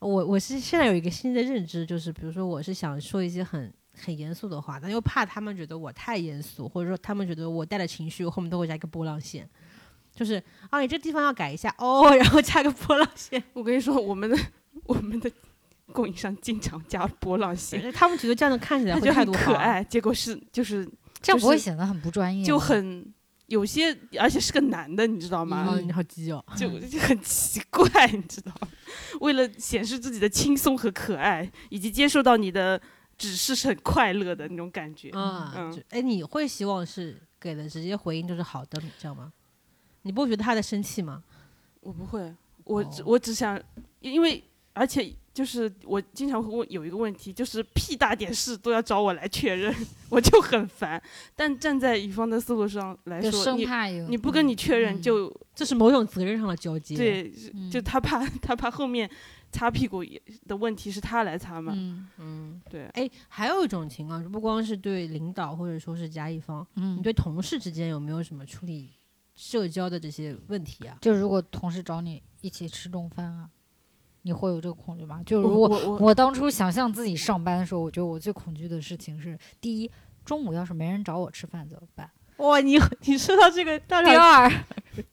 我我是现在有一个新的认知，就是比如说我是想说一些很很严肃的话，但又怕他们觉得我太严肃，或者说他们觉得我带了情绪，我后面都会加一个波浪线，就是啊，你这地方要改一下哦，然后加个波浪线。我跟你说，我们的 我们的。供应商经常加波浪线，他们觉得这样子看起来会很可爱，结果是就是这样不会显得很不专业，就很有些而且是个男的，你知道吗？你好基哦，就就很奇怪，你知道吗？为了显示自己的轻松和可爱，以及接受到你的指示是很快乐的那种感觉。嗯，哎，你会希望是给的直接回应就是好的，知道吗？你不会觉得他在生气吗？我不会，我只我只想，因为而且。就是我经常会问有一个问题，就是屁大点事都要找我来确认，我就很烦。但站在乙方的思路上来说，你你不跟你确认，就这是某种责任上的交接。对，就他怕他怕后面擦屁股的问题是他来擦嘛。嗯嗯，对。哎，还有一种情况，不光是对领导或者说是甲乙方，你对同事之间有没有什么处理社交的这些问题啊？就如果同事找你一起吃中饭啊？你会有这个恐惧吗？就如果我当初想象自己上班的时候，我觉得我最恐惧的事情是：第一，中午要是没人找我吃饭怎么办？哇，你你说到这个，第二，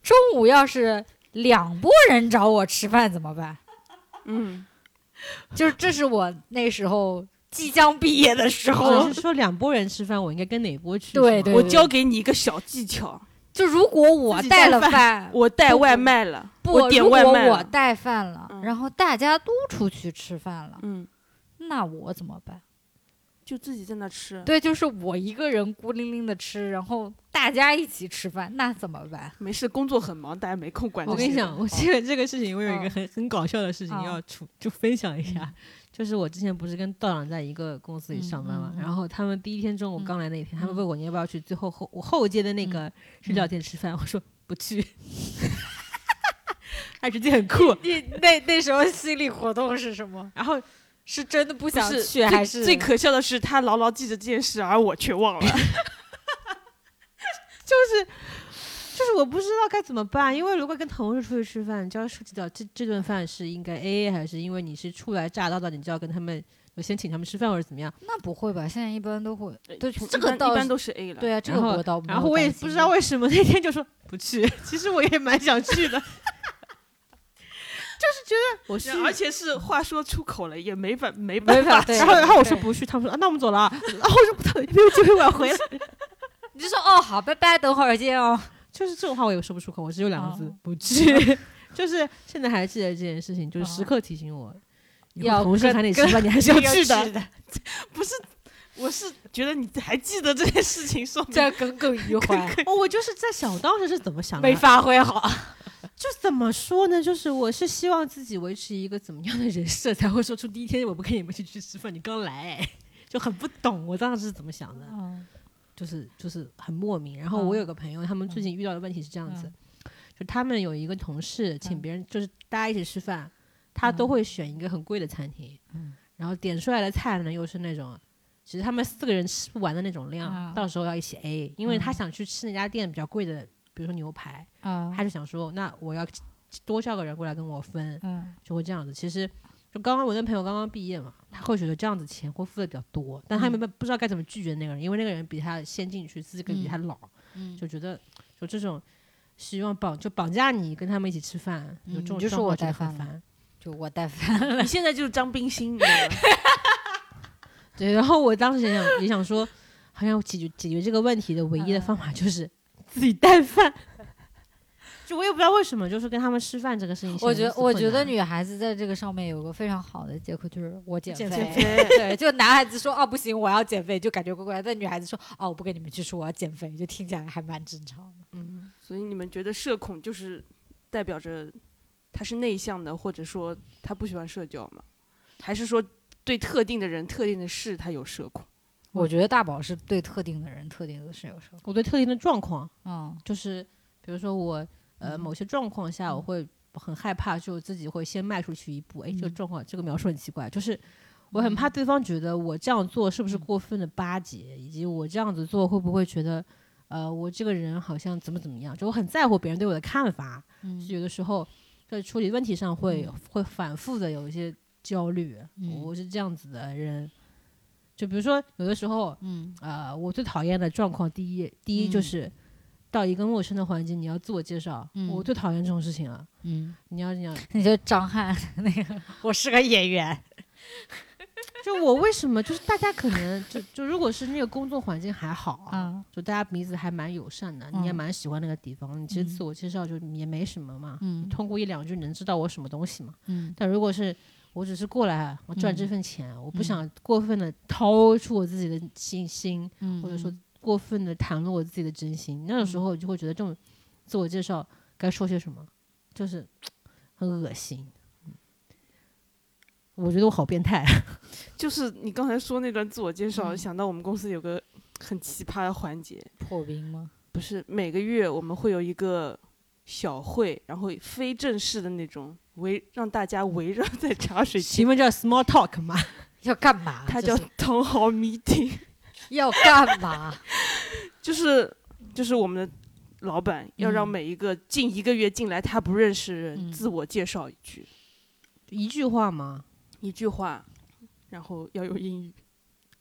中午要是两拨人找我吃饭怎么办？嗯，就是这是我那时候即将毕业的时候。是说两拨人吃饭，我应该跟哪拨去？对对，我教给你一个小技巧。就如果我带了饭，我带外卖了，我点外卖我带饭了，然后大家都出去吃饭了，嗯，那我怎么办？就自己在那吃。对，就是我一个人孤零零的吃，然后大家一起吃饭，那怎么办？没事，工作很忙，大家没空管。我跟你讲，我记得这个事情，我有一个很很搞笑的事情要出，就分享一下。就是我之前不是跟道长在一个公司里上班嘛，然后他们第一天中午刚来那一天，他们问我你要不要去最后后我后街的那个日料店吃饭，我说不去，他直接很酷。你那那时候心理活动是什么？然后是真的不想去，还是最可笑的是他牢牢记着这件事，而我却忘了，就是。就是我不知道该怎么办，因为如果跟同事出去吃饭，就要涉及到这这顿饭是应该 A A 还是因为你是初来乍到的，你就要跟他们我先请他们吃饭或者怎么样？那不会吧？现在一般都会，对，这个一般都是 A 了。对啊，这个我倒然后我也不知道为什么那天就说不去，其实我也蛮想去的，就是觉得我是，而且是话说出口了，也没法没办法。然后然后我说不去，他们说啊那我们走了，然后我说不对，没有机会挽回了。你就说哦好，拜拜，等会儿见哦。就是这种话我也说不出口，我只有两个字不去。就是现在还记得这件事情，就是时刻提醒我，要同事喊你吃饭，你还是要 去的。不是，我是觉得你还记得这件事情，说在耿耿于怀。哦，我就是在想当时是怎么想的，没发挥好。就怎么说呢？就是我是希望自己维持一个怎么样的人设，才会说出第一天我不跟你们一起去吃饭，你刚来。就很不懂我当时是怎么想的。就是就是很莫名，然后我有个朋友，他们最近遇到的问题是这样子，就他们有一个同事请别人，就是大家一起吃饭，他都会选一个很贵的餐厅，然后点出来的菜呢又是那种，其实他们四个人吃不完的那种量，到时候要一起 A，因为他想去吃那家店比较贵的，比如说牛排，他就想说那我要多叫个人过来跟我分，就会这样子，其实。就刚刚我那朋友刚刚毕业嘛，他会觉得这样子钱会付的比较多，但他没不不知道该怎么拒绝那个人，因为那个人比他先进去，资格比他老，就觉得就这种希望绑就绑架你跟他们一起吃饭，就这种就是我带饭，就我带饭，你现在就是张冰心，对，然后我当时也想也想说，好像解决解决这个问题的唯一的方法就是自己带饭。就我也不知道为什么，就是跟他们吃饭这个事情。我觉得，我觉得女孩子在这个上面有个非常好的借口，就是我减肥。对，就男孩子说哦不行，我要减肥，就感觉怪怪；但女孩子说哦我不跟你们去说我要减肥，就听起来还蛮正常的。嗯，所以你们觉得社恐就是代表着他是内向的，或者说他不喜欢社交吗？还是说对特定的人、特定的事他有社恐？我觉得大宝是对特定的人、特定的事有时候。我对特定的状况，嗯，就是比如说我。呃，某些状况下，我会很害怕，就自己会先迈出去一步。哎，这个状况，这个描述很奇怪，就是我很怕对方觉得我这样做是不是过分的巴结，以及我这样子做会不会觉得，呃，我这个人好像怎么怎么样，就我很在乎别人对我的看法。嗯，有的时候在处理问题上会会反复的有一些焦虑。我是这样子的人，就比如说有的时候，嗯，呃，我最讨厌的状况，第一，第一就是。到一个陌生的环境，你要自我介绍，我最讨厌这种事情了。嗯，你要你要，你就张翰那个，我是个演员。就我为什么就是大家可能就就如果是那个工作环境还好啊，就大家彼此还蛮友善的，你也蛮喜欢那个地方，你其实自我介绍就也没什么嘛，嗯，通过一两句能知道我什么东西嘛，嗯，但如果是我只是过来我赚这份钱，我不想过分的掏出我自己的信心，或者说过分的袒露我自己的真心，那个时候就会觉得这种自我介绍该说些什么，就是很恶心。我觉得我好变态，就是你刚才说那段自我介绍，想到我们公司有个很奇葩的环节，破冰吗？不是，每个月我们会有一个小会，然后非正式的那种围，让大家围绕在茶水间，请问叫 small talk 吗？要干嘛？它叫 town hall meeting，要干嘛？就是就是我们的老板要让每一个近一个月进来他不认识人自我介绍一句，一句话吗？一句话，然后要用英语。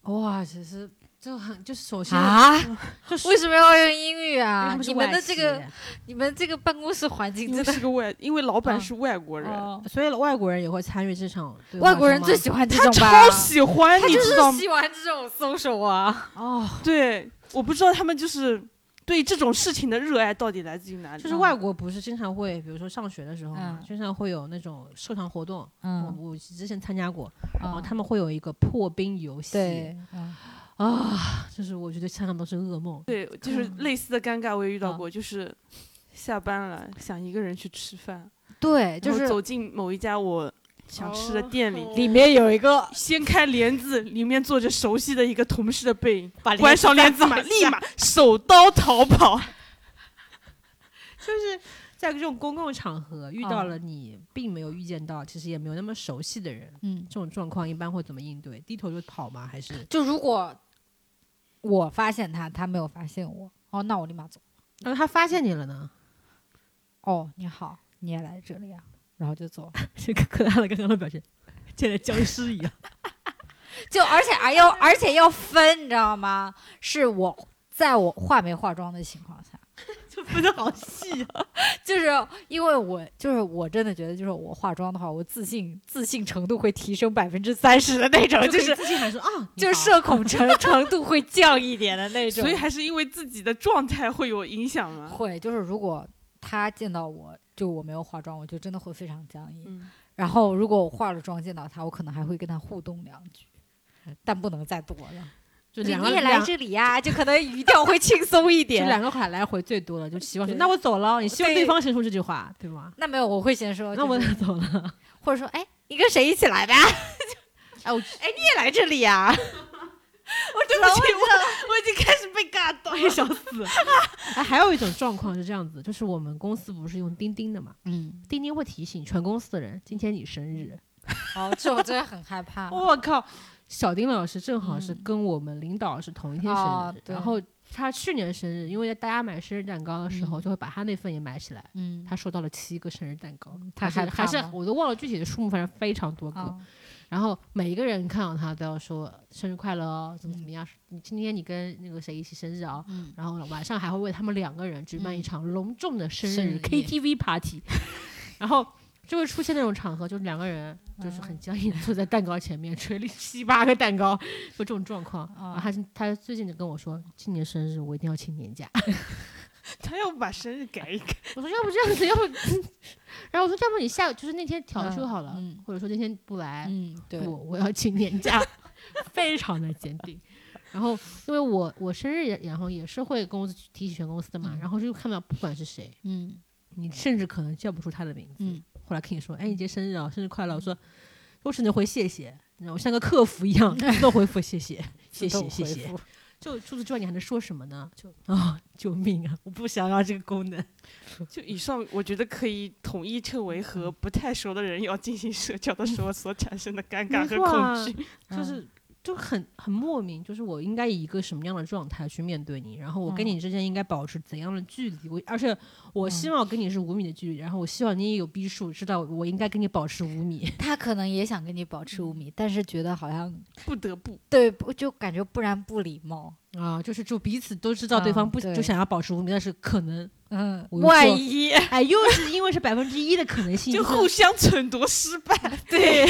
哇，其实就很就是首先啊，为什么要用英语啊？你们的这个你们这个办公室环境真的是个外，因为老板是外国人，所以外国人也会参与这场。外国人最喜欢这种，他超喜欢，你知道吗？喜欢这种松手啊。哦，对，我不知道他们就是。对这种事情的热爱到底来自于哪里？就是外国不是经常会，比如说上学的时候嘛，经常会有那种社团活动。嗯，我我之前参加过，然后他们会有一个破冰游戏。对，啊，就是我觉得想想都是噩梦。对，就是类似的尴尬我也遇到过，就是下班了想一个人去吃饭。对，就是走进某一家我。想吃的店里，里面有一个 掀开帘子，里面坐着熟悉的一个同事的背影，把关上帘子嘛，立马手刀逃跑。就是在这种公共场合遇到了你并没有预见到，其实也没有那么熟悉的人，嗯，这种状况一般会怎么应对？低头就跑吗？还是就如果我发现他，他没有发现我，哦，那我立马走。那他发现你了呢？哦，你好，你也来这里啊？然后就走，这个可大了，刚刚的表现，见了僵尸一样。就而且还要而且要分，你知道吗？是我在我化没化妆的情况下，就 分的好细啊。就是因为我就是我真的觉得，就是我化妆的话，我自信自信程度会提升百分之三十的那种，就是自信还是啊，就是社恐程程度会降一点的那种。所以还是因为自己的状态会有影响吗？会，就是如果他见到我。就我没有化妆，我就真的会非常僵硬。然后如果我化了妆见到他，我可能还会跟他互动两句，但不能再多了。就两个你也来这里呀，就可能语调会轻松一点。就两个话来回最多了，就希望说那我走了。你希望对方先说这句话，对吗？那没有，我会先说。那我走了，或者说，哎，你跟谁一起来的？哎，我哎，你也来这里呀？我对不起，我我已经开始被尬到，想死！哎，还有一种状况是这样子，就是我们公司不是用钉钉的嘛，嗯，钉钉会提醒全公司的人今天你生日。哦，这我真的很害怕。我靠，小丁老师正好是跟我们领导是同一天生日，然后他去年生日，因为大家买生日蛋糕的时候就会把他那份也买起来，嗯，他收到了七个生日蛋糕，他还还是我都忘了具体的数目，反正非常多个。然后每一个人看到他都要说生日快乐哦，怎么怎么样？你今天你跟那个谁一起生日啊？然后晚上还会为他们两个人举办一场隆重的生日 KTV party，然后就会出现那种场合，就是两个人就是很僵硬坐在蛋糕前面，吹了七八个蛋糕，就这种状况。啊他他最近就跟我说，今年生日我一定要请年假。他要不把生日改一改？我说要不这样子，要不，然后我说要不你下就是那天调休好了，或者说那天不来，嗯，对，我我要请年假，非常的坚定。然后因为我我生日然后也是会公司提起全公司的嘛，然后就看到不管是谁，嗯，你甚至可能叫不出他的名字，后来跟你说，哎，你今天生日啊，生日快乐！我说我只能回谢谢，然后像个客服一样自动回复谢谢，谢谢谢谢。就除此之外，你还能说什么呢？就 啊，救命啊！我不想要这个功能。就以上，我觉得可以统一称为和不太熟的人要进行社交的时候所产生的尴尬和恐惧，就是。就很很莫名，就是我应该以一个什么样的状态去面对你，然后我跟你之间应该保持怎样的距离？我而且我希望跟你是五米的距离，然后我希望你也有逼数，知道我应该跟你保持五米。他可能也想跟你保持五米，但是觉得好像不得不对，就感觉不然不礼貌啊。就是就彼此都知道对方不就想要保持五米，但是可能嗯，万一哎，又是因为是百分之一的可能性，就互相 争夺失败，对。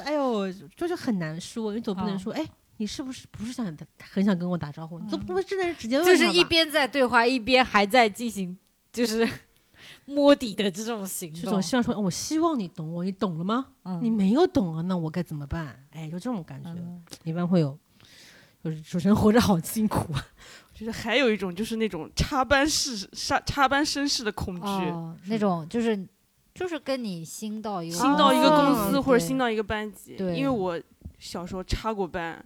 就是哎呦，后就是很难说，你总不能说，哎，你是不是不是想很想跟我打招呼？你总不会真的是直接问就是一边在对话，一边还在进行就是 摸底的这种行动。这种希望说，我希望你懂我，你懂了吗？你没有懂啊，那我该怎么办？哎，就这种感觉，一般会有。就是主持人活着好辛苦啊！我觉得还有一种就是那种插班式、插插班生式的恐惧，那种就是就是跟你新到一个新到一个公司或者新到一个班级。因为我小时候插过班，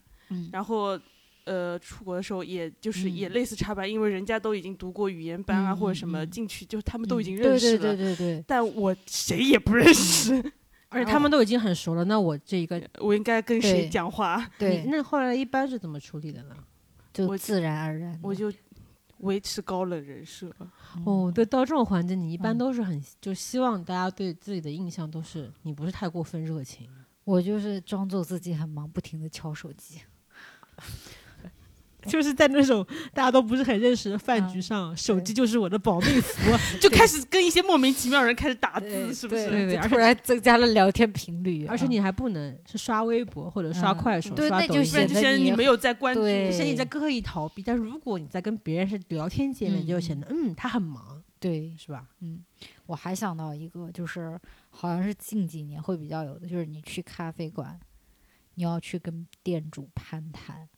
然后呃出国的时候也就是也类似插班，因为人家都已经读过语言班啊或者什么进去，就他们都已经认识了，对对对对，但我谁也不认识。而且他们都已经很熟了，那我这一个我应该跟谁讲话？对，那后来一般是怎么处理的呢？就自然而然，我就维持高冷人设。哦，对，到这种环境，你一般都是很就希望大家对自己的印象都是你不是太过分热情。我就是装作自己很忙，不停的敲手机。就是在那种大家都不是很认识的饭局上，手机就是我的保命符，就开始跟一些莫名其妙人开始打字，是不是？对对，突然增加了聊天频率，而且你还不能是刷微博或者刷快手、刷抖音，这些你没有在关注，显得你在刻意逃避。但如果你在跟别人是聊天界面，就显得嗯，他很忙，对，是吧？嗯，我还想到一个，就是好像是近几年会比较有的，就是你去咖啡馆，你要去跟店主攀谈。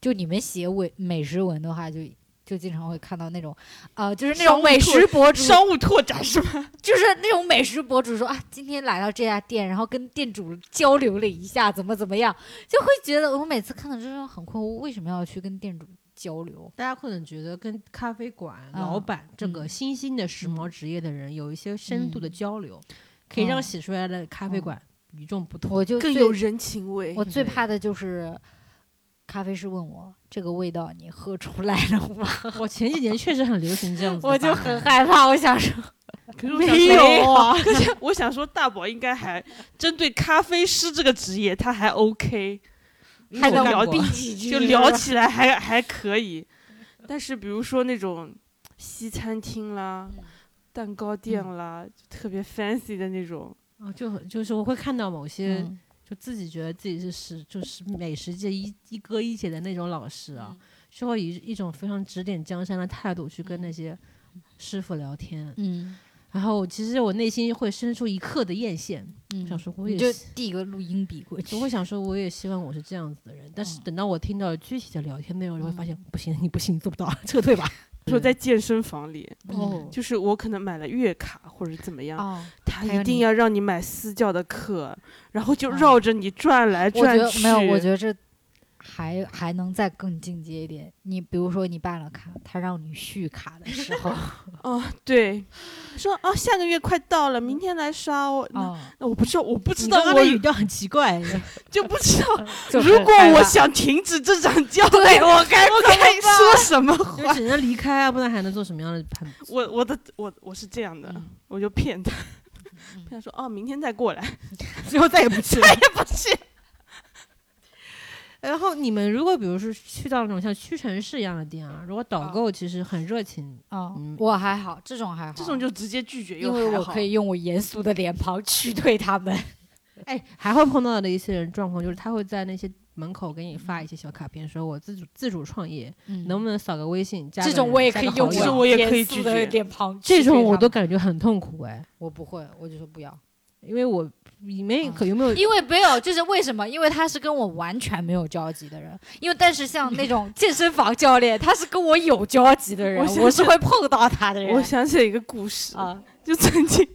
就你们写美美食文的话，就就经常会看到那种，呃，就是那种美食博主商务拓展是吗？就是那种美食博主说啊，今天来到这家店，然后跟店主交流了一下，怎么怎么样，就会觉得我每次看到这种很困惑，为什么要去跟店主交流？大家可能觉得跟咖啡馆老板这个新兴的时髦职业的人有一些深度的交流，可以让写出来的咖啡馆与众不同，我就更有人情味。我最怕的就是。咖啡师问我：“这个味道你喝出来了吗？”我前几年确实很流行这样子，我就很害怕。我想说，没有啊。可是我想说，大宝应该还针对咖啡师这个职业，他还 OK，还能聊几句，就聊起来还还可以。但是比如说那种西餐厅啦、蛋糕店啦，特别 fancy 的那种，哦，就就是我会看到某些。就自己觉得自己是是就是美食界一一哥一姐的那种老师啊，就会以一种非常指点江山的态度去跟那些师傅聊天。嗯，然后其实我内心会生出一刻的艳羡，想说我也就递一个录音笔过去，我会想说我也希望我是这样子的人。但是等到我听到具体的聊天内容，就会发现不行，你不行，你做不到，撤退吧。说在健身房里，就是我可能买了月卡或者怎么样，他一定要让你买私教的课，然后就绕着你转来转去。没有，我觉得这。还还能再更进阶一点，你比如说你办了卡，他让你续卡的时候，哦，对，说哦，下个月快到了，明天来刷我。那那我不知道，我不知道，我语调很奇怪，就不知道。如果我想停止这场交流，我该我该说什么话？只能离开啊，不然还能做什么样的判？我我的我我是这样的，我就骗他，骗他说哦，明天再过来，最后再也不去，再也不去。然后你们如果比如说去到那种像屈臣氏一样的店啊，如果导购其实很热情啊，我还好，这种还好，这种就直接拒绝，因为我可以用我严肃的脸庞去对他们。哎，还会碰到的一些人状况就是他会在那些门口给你发一些小卡片，说我自主自主创业，能不能扫个微信？加这种我也可以用，这种我也可以拒绝。脸庞这种我都感觉很痛苦哎，我不会，我就说不要，因为我。里面可有没有？因为没有，就是为什么？因为他是跟我完全没有交集的人。因为但是像那种健身房教练，他是跟我有交集的人，我是会碰到他的人。我想起了一个故事啊，就曾经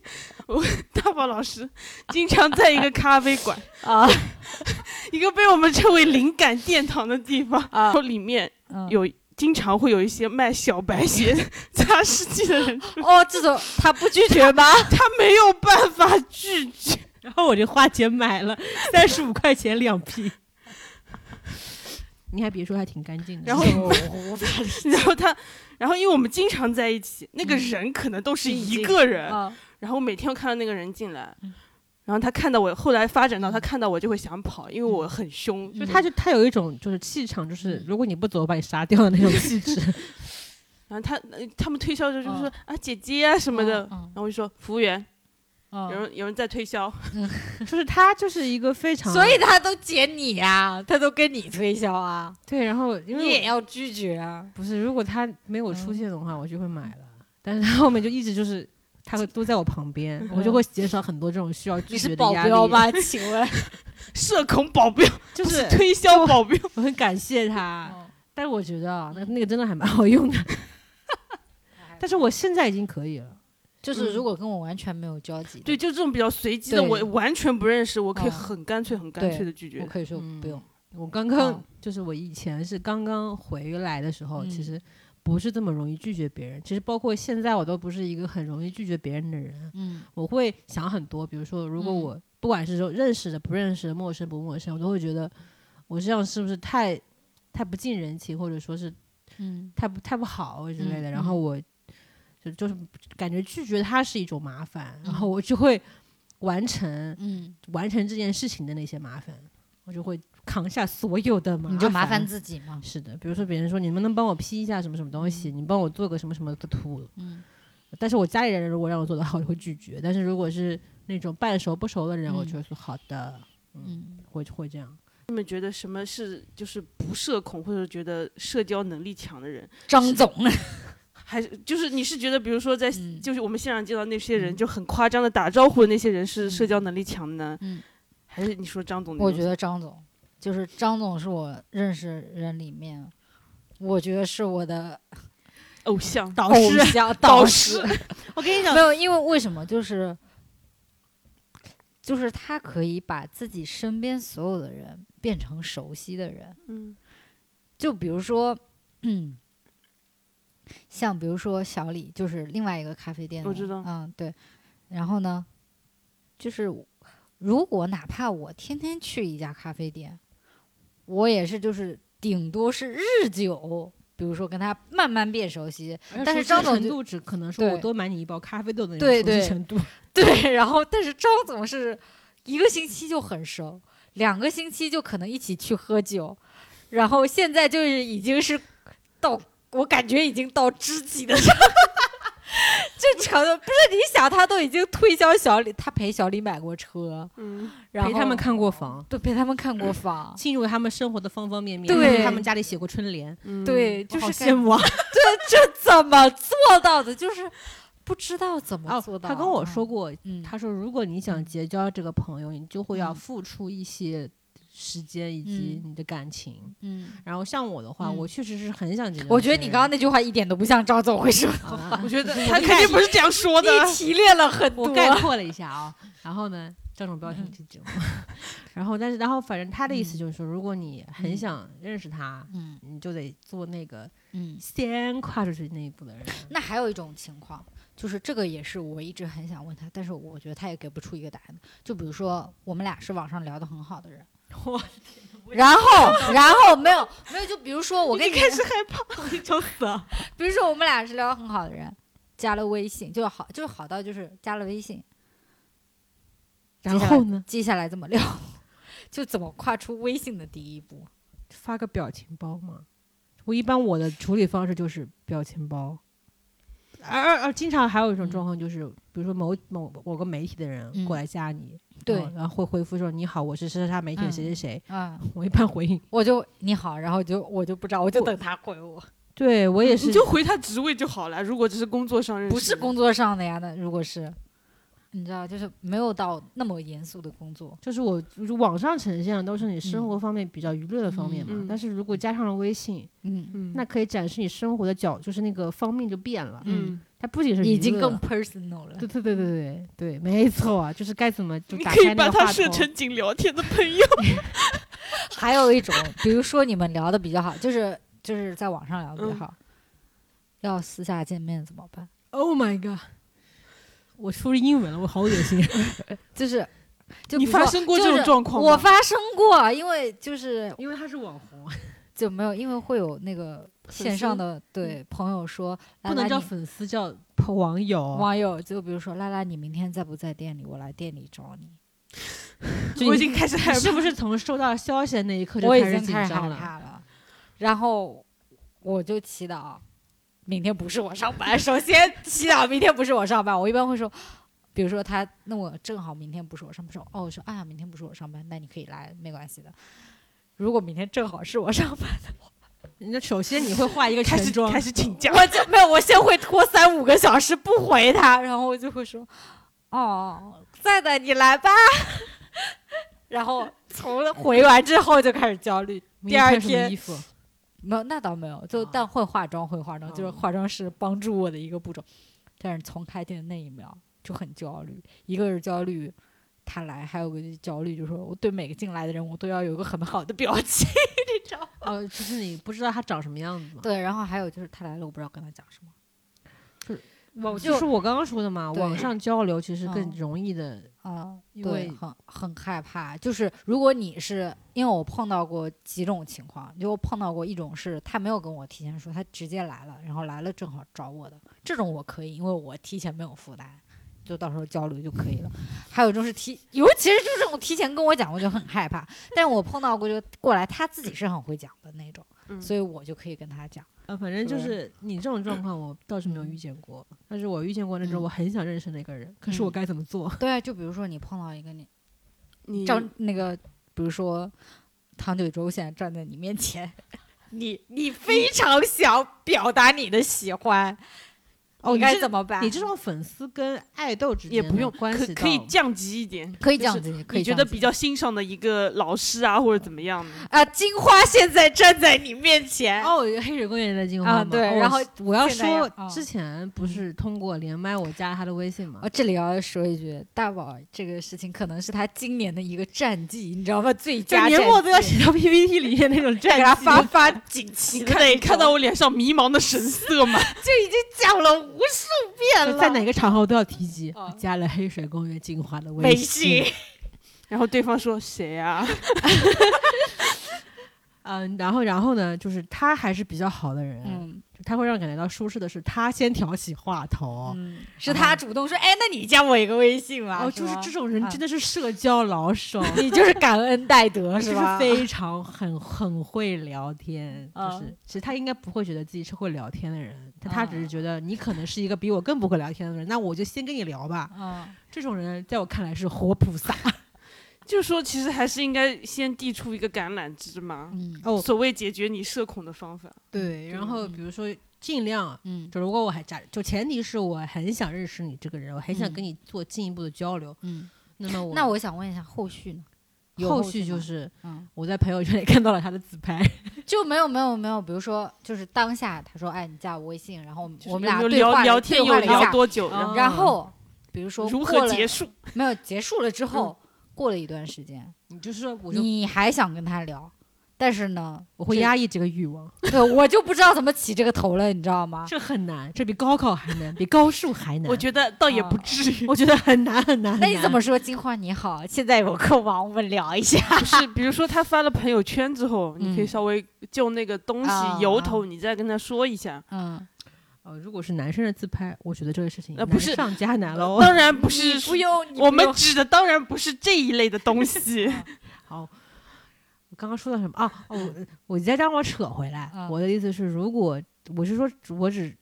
我大宝老师经常在一个咖啡馆 啊，一个被我们称为灵感殿堂的地方啊，里面有。经常会有一些卖小白鞋、擦拭剂的人哦，这种他不拒绝吗？他没有办法拒绝，然后我就花钱买了三十五块钱两瓶。你还别说，还挺干净的。然后，然后他，然后因为我们经常在一起，那个人可能都是一个人，然后每天看到那个人进来。然后他看到我，后来发展到他看到我就会想跑，因为我很凶。就他就他有一种就是气场，就是如果你不走，我把你杀掉的那种 气质。然后他他们推销的就是说啊姐姐啊什么的，然后我就说服务员，有人有人在推销，就是他就是一个非常，所以他都捡你啊，他都跟你推销啊。对，然后因为你也要拒绝啊。不是，如果他没有出现的话，我就会买了。但是他后面就一直就是他会都在我旁边，我就会减少很多这种需要拒绝的压力。保镖吗？请问，社恐保镖就是推销保镖，我很感谢他。但是我觉得啊，那那个真的还蛮好用的。但是我现在已经可以了。就是如果跟我完全没有交集，对，就这种比较随机的，我完全不认识，我可以很干脆、很干脆的拒绝。我可以说不用。我刚刚就是我以前是刚刚回来的时候，其实不是这么容易拒绝别人。其实包括现在，我都不是一个很容易拒绝别人的人。嗯，我会想很多，比如说，如果我不管是说认识的、不认识的、陌生不陌生，我都会觉得我这样是不是太太不近人情，或者说是嗯太不太不好之类的。然后我。就就是感觉拒绝他是一种麻烦，然后我就会完成，嗯，完成这件事情的那些麻烦，我就会扛下所有的麻烦。你就麻烦自己吗？是的，比如说别人说你们能帮我 P 一下什么什么东西，你帮我做个什么什么的图，嗯，但是我家里人如果让我做的好，我会拒绝。但是如果是那种半熟不熟的人，我就会说好的，嗯，会会这样。你们觉得什么是就是不社恐或者觉得社交能力强的人？张总。还是就是你是觉得，比如说在就是我们现场见到那些人就很夸张的打招呼的那些人是社交能力强呢，嗯，还是你说张总？我觉得张总就是张总是我认识人里面，我觉得是我的偶像导师导师。我跟你讲，没有，因为为什么？就是就是他可以把自己身边所有的人变成熟悉的人，嗯，就比如说，嗯。像比如说小李，就是另外一个咖啡店，我知道，嗯，对。然后呢，就是如果哪怕我天天去一家咖啡店，我也是就是顶多是日久，比如说跟他慢慢变熟悉。但是张总程度只可能说我多买你一包咖啡豆的那种程度。对，然后但是张总是一个星期就很熟，两个星期就可能一起去喝酒，然后现在就是已经是到。我感觉已经到知己的 程度，这程度不是你想，他都已经推销小李，他陪小李买过车，嗯，陪他们看过房，对，陪他们看过房，进入他们生活的方方面面，对，他们家里写过春联，对，就是羡慕啊，对，这怎么做到的？就是不知道怎么做到。他跟我说过，他说如果你想结交这个朋友，你就会要付出一些。时间以及你的感情，嗯，然后像我的话，我确实是很想结。我觉得你刚刚那句话一点都不像赵总会说的话，我觉得他肯定不是这样说的。你提炼了很多，我概括了一下啊。然后呢，赵总不要听这句话。然后，但是，然后，反正他的意思就是说，如果你很想认识他，嗯，你就得做那个，嗯，先跨出去那一步的人。那还有一种情况，就是这个也是我一直很想问他，但是我觉得他也给不出一个答案。就比如说，我们俩是网上聊的很好的人。我天！然后，然后没有没有，就比如说我跟你开始害怕。比如说我们俩是聊得很好的人，加了微信，就好，就是好到就是加了微信。然后呢？接下来怎么聊？就怎么跨出微信的第一步？发个表情包吗？我一般我的处理方式就是表情包。而而经常还有一种状况就是，比如说某某某个媒体的人过来加你。对，然后会回复说你好，我是莎莎媒体的谁谁谁。嗯，我一般回应我就你好，然后就我就不知道，我就等他回我。对我也是，你就回他职位就好了。如果只是工作上认识，不是工作上的呀。那如果是，你知道，就是没有到那么严肃的工作，就是我网上呈现的都是你生活方面比较娱乐的方面嘛。但是如果加上了微信，嗯嗯，那可以展示你生活的角，就是那个方面就变了。嗯。它不仅是已经更 personal 了，对对对对对对，没错，就是该怎么就打开那个话设成仅聊天的朋友。还有一种，比如说你们聊的比较好，就是就是在网上聊的比较好，要私下见面怎么办？Oh my god！我说英文了，我好恶心。就是，就你发生过这种状况吗？我发生过，因为就是因为他是网红。就没有，因为会有那个线上的对朋友说，不能叫粉丝，叫网友。网友就比如说，拉拉，你明天在不在店里？我来店里找你。我已经开始害怕，是不是从收到消息的那一刻就开始紧张了？然后我就祈祷明天不是我上班。首先祈祷明天不是我上班。我一般会说，比如说他，那我正好明天不是我上班，说哦，我说啊，明天不是我上班，那你可以来，没关系的。如果明天正好是我上班的话，那首先你会化一个 开始全妆，开始请假，我就没有，我先会拖三五个小时不回他，然后我就会说，哦，在的，你来吧。然后从回完之后就开始焦虑，第二天衣服。没有，那倒没有，就但会化妆，会化妆，就是化妆师帮助我的一个步骤。但是从开店的那一秒就很焦虑，一个是焦虑他来，还有个焦虑，就是说我对每个进来的人，我都要有个很好的表情？哦，就是你不知道他长什么样子嘛？对，然后还有就是他来了，我不知道跟他讲什么。我就是我刚刚说的嘛，网上交流其实更容易的啊，因为很很害怕。就是如果你是因为我碰到过几种情况，就碰到过一种是他没有跟我提前说，他直接来了，然后来了正好找我的这种我可以，因为我提前没有负担，就到时候交流就可以了。还有一种是提，尤其是就是这种提前跟我讲，我就很害怕。但是我碰到过就过来，他自己是很会讲的那种，所以我就可以跟他讲。呃，反正就是你这种状况，我倒是没有遇见过。但是我遇见过那种我很想认识那个人，可是我该怎么做？对啊，就比如说你碰到一个你，你张那个，比如说唐九洲现在站在你面前，你你非常想表达你的喜欢。哦，该怎么办？你这种粉丝跟爱豆之间也不用关系，可以降级一点，可以降级。你觉得比较欣赏的一个老师啊，或者怎么样的啊？金花现在站在你面前哦，黑水公园的金花对，然后我要说，之前不是通过连麦我加他的微信吗？哦，这里要说一句，大宝这个事情可能是他今年的一个战绩，你知道吗？最佳年末都要写到 PPT 里面那种战绩，给他发发锦旗。看看到我脸上迷茫的神色吗？就已经讲了无数遍了。在哪个场合都要提及，加了黑水公园精华的微信，然后对方说谁啊？嗯，然后然后呢，就是他还是比较好的人，嗯，他会让感觉到舒适的是他先挑起话头，是他主动说，哎，那你加我一个微信吧。哦，就是这种人真的是社交老手，你就是感恩戴德 是吧？非常很很会聊天，就是其实他应该不会觉得自己是会聊天的人，他他只是觉得你可能是一个比我更不会聊天的人，那我就先跟你聊吧。嗯，这种人在我看来是活菩萨。就说其实还是应该先递出一个橄榄枝嘛，嗯，哦，所谓解决你社恐的方法。对，然后比如说尽量，嗯，就如果我还加，就前提是我很想认识你这个人，我很想跟你做进一步的交流，嗯，那么我 那我想问一下后续呢？后续就是，嗯，我在朋友圈里看到了他的自拍，就没有没有没有，比如说就是当下他说，哎，你加我微信，然后我们俩聊聊天又聊多久，然后比如说如何结束？没有结束了之后。过了一段时间，你就是说，你还想跟他聊，但是呢，我会压抑这个欲望。对，我就不知道怎么起这个头了，你知道吗？这很难，这比高考还难，比高数还难。我觉得倒也不至于，我觉得很难很难。那你怎么说？金花你好，现在有空吗？我们聊一下。不是，比如说他发了朋友圈之后，你可以稍微就那个东西由头，你再跟他说一下。嗯。呃，如果是男生的自拍，我觉得这个事情呃不是上加难喽。当然不是，不用。我们指的当然不是这一类的东西。好，我刚刚说到什么啊？我 我再让我扯回来。我的意思是，如果我是说我只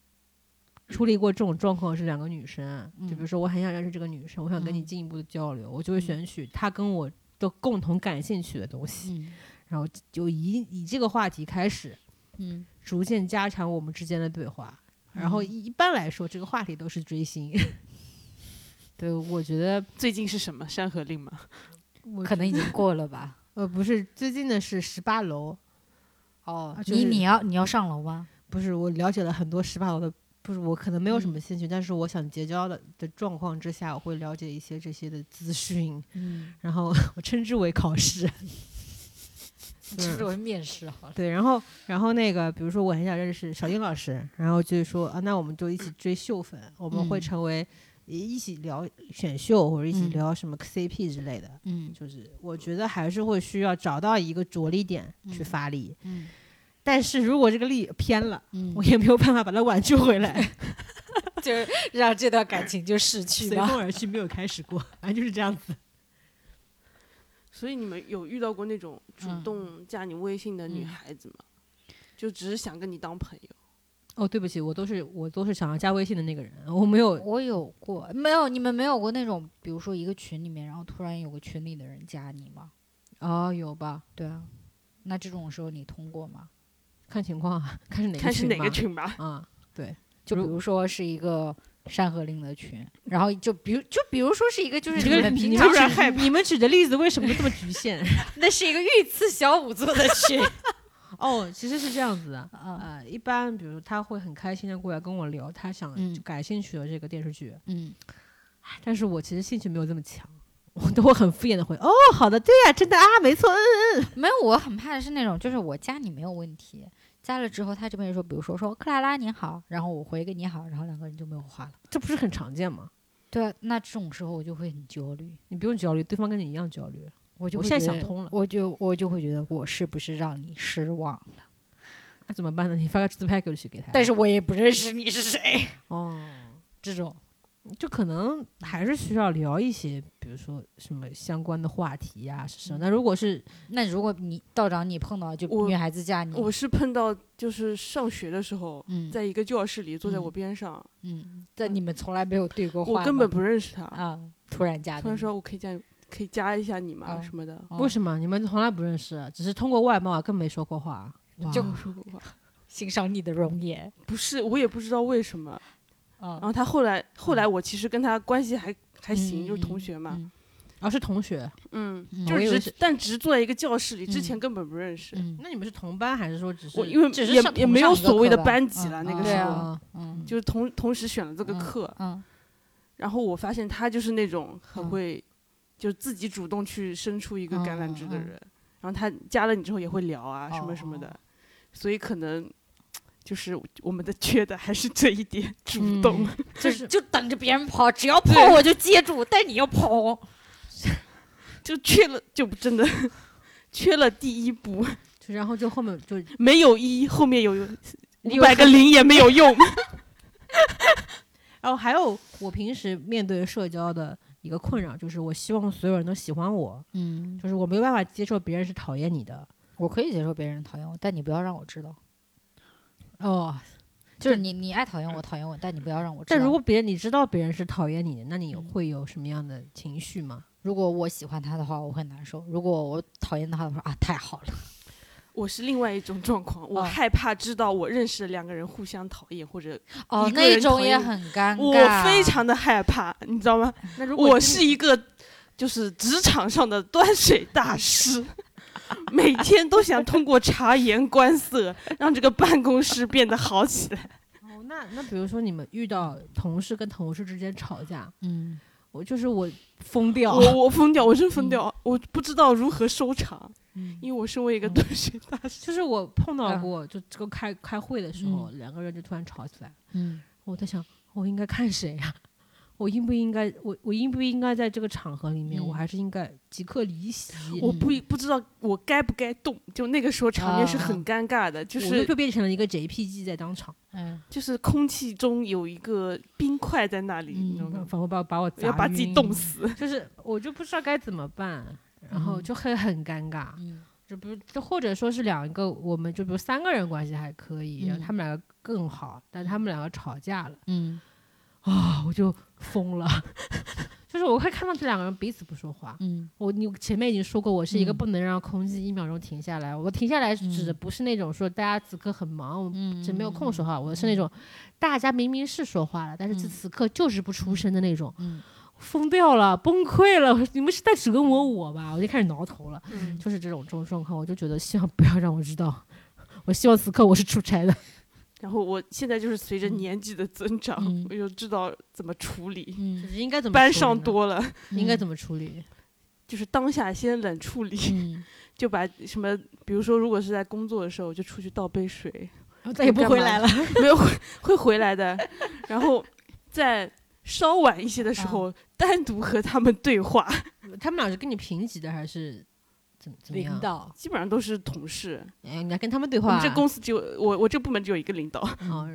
处理过这种状况是两个女生，就比如说我很想认识这个女生，我想跟你进一步的交流，我就会选取她跟我的共同感兴趣的东西，然后就以以这个话题开始，嗯，逐渐加强我们之间的对话。然后一般来说，这个话题都是追星。对，我觉得最近是什么《山河令》吗？可能已经过了吧。呃，不是，最近的是十八楼。哦，你你要你要上楼吗？不是，我了解了很多十八楼的，不是我可能没有什么兴趣，但是我想结交的的状况之下，我会了解一些这些的资讯。嗯，然后 我称之为考试。称之为面试好了。对，然后，然后那个，比如说，我很想认识小英老师，然后就是说啊，那我们就一起追秀粉，我们会成为一起聊选秀或者一起聊什么 CP 之类的。嗯，就是我觉得还是会需要找到一个着力点去发力。嗯，但是如果这个力偏了，嗯，我也没有办法把它挽救回来，就让这段感情就逝 去，随风而去，没有开始过，反正就是这样子。所以你们有遇到过那种主动加你微信的女孩子吗？就只是想跟你当朋友？哦，对不起，我都是我都是想要加微信的那个人，我没有。我有过，没有？你们没有过那种，比如说一个群里面，然后突然有个群里的人加你吗？哦，有吧？对啊，那这种时候你通过吗？看情况，看是哪个看是哪个群吧。啊，对，就比如说是一个山河令的群，然后就比如就比如说是一个就是你们平常你们举的例子为什么这么局限？那是一个御赐小五座的群。哦，其实是这样子的，呃，一般比如他会很开心的过来跟我聊他想感兴趣的这个电视剧，嗯，但是我其实兴趣没有这么强，我都会很敷衍的回，哦，好的，对呀，真的啊，没错，嗯嗯，没有，我很怕的是那种，就是我加你没有问题，加了之后他这边说，比如说说克拉拉你好，然后我回个你好，然后两个人就没有话了，这不是很常见吗？对啊，那这种时候我就会很焦虑，你不用焦虑，对方跟你一样焦虑。我就我现在想通了，我就我就会觉得我是不是让你失望了？那怎么办呢？你发个自拍过去给他。但是我也不认识你是谁哦，这种就可能还是需要聊一些，比如说什么相关的话题呀，是什么？那如果是那如果你道长你碰到就女孩子加你，我是碰到就是上学的时候，在一个教室里坐在我边上，嗯，在你们从来没有对过话，我根本不认识他啊，突然加，突然说我可以加。可以加一下你吗？什么的？为什么你们从来不认识？只是通过外貌，更没说过话，就 说过话，欣赏你的容颜。不是，我也不知道为什么。然后他后来，后来我其实跟他关系还还行，就是同学嘛。啊，是同学。嗯，就是，但只是坐在一一个教室里，之前根本不认识。那你们是同班还是说只是？我因为只是也也没有所谓的班级了，那个时候，嗯，就是同同时选了这个课。嗯。然后我发现他就是那种很会。就自己主动去伸出一个橄榄枝的人，然后他加了你之后也会聊啊什么什么的，所以可能就是我们的缺的还是这一点 主动，就是就等着别人跑，只要跑我就接住，但你要跑，就缺了就真的缺了第一步，然后就后面就没有一后面有五百个零也没有用，然后还有我平时面对社交的。一个困扰就是，我希望所有人都喜欢我，嗯，就是我没有办法接受别人是讨厌你的。我可以接受别人讨厌我，但你不要让我知道。哦，就是你你爱讨厌我，讨厌我，但你不要让我知道。但如果别人你知道别人是讨厌你的，那你会有什么样的情绪吗？如果我喜欢他的话，我会难受；如果我讨厌他的话，啊，太好了。我是另外一种状况，我害怕知道我认识的两个人互相讨厌或者哦那种也很尴尬，我非常的害怕，你知道吗？那如果我是一个就是职场上的端水大师，每天都想通过察言观色让这个办公室变得好起来。哦，那那比如说你们遇到同事跟同事之间吵架，嗯。我就是我疯掉，我我疯掉，我真疯掉，我不知道如何收场，因为我身为一个对学大师，就是我碰到过，就这个开开会的时候，两个人就突然吵起来，嗯，我在想，我应该看谁呀？我应不应该，我我应不应该在这个场合里面，我还是应该即刻离席？我不不知道我该不该动，就那个时候场面是很尴尬的，就是就变成了一个 JPG 在当场，嗯，就是空气中有一个冰块在那里，你知道吗？仿佛把把我要把自己冻死，就是我就不知道该怎么办，然后就会很尴尬，就不就或者说是两个，我们就比如三个人关系还可以，然后他们两个更好，但他们两个吵架了，嗯。啊！我就疯了，就是我会看到这两个人彼此不说话。嗯，我你前面已经说过，我是一个不能让空气一秒钟停下来。我停下来指的不是那种说大家此刻很忙，只没有空说话。我是那种大家明明是说话了，但是此此刻就是不出声的那种。嗯，疯掉了，崩溃了！你们是在折磨我吧？我就开始挠头了。嗯，就是这种这种状况，我就觉得希望不要让我知道。我希望此刻我是出差的。然后我现在就是随着年纪的增长，我就知道怎么处理，嗯。应该怎么班上多了，应该怎么处理，就是当下先冷处理，就把什么，比如说如果是在工作的时候，就出去倒杯水，再也不回来了，没有会会回来的，然后在稍晚一些的时候单独和他们对话，他们俩是跟你平级的还是？怎怎么样？基本上都是同事。哎，你要跟他们对话。这公司只有我，我这部门只有一个领导。哦，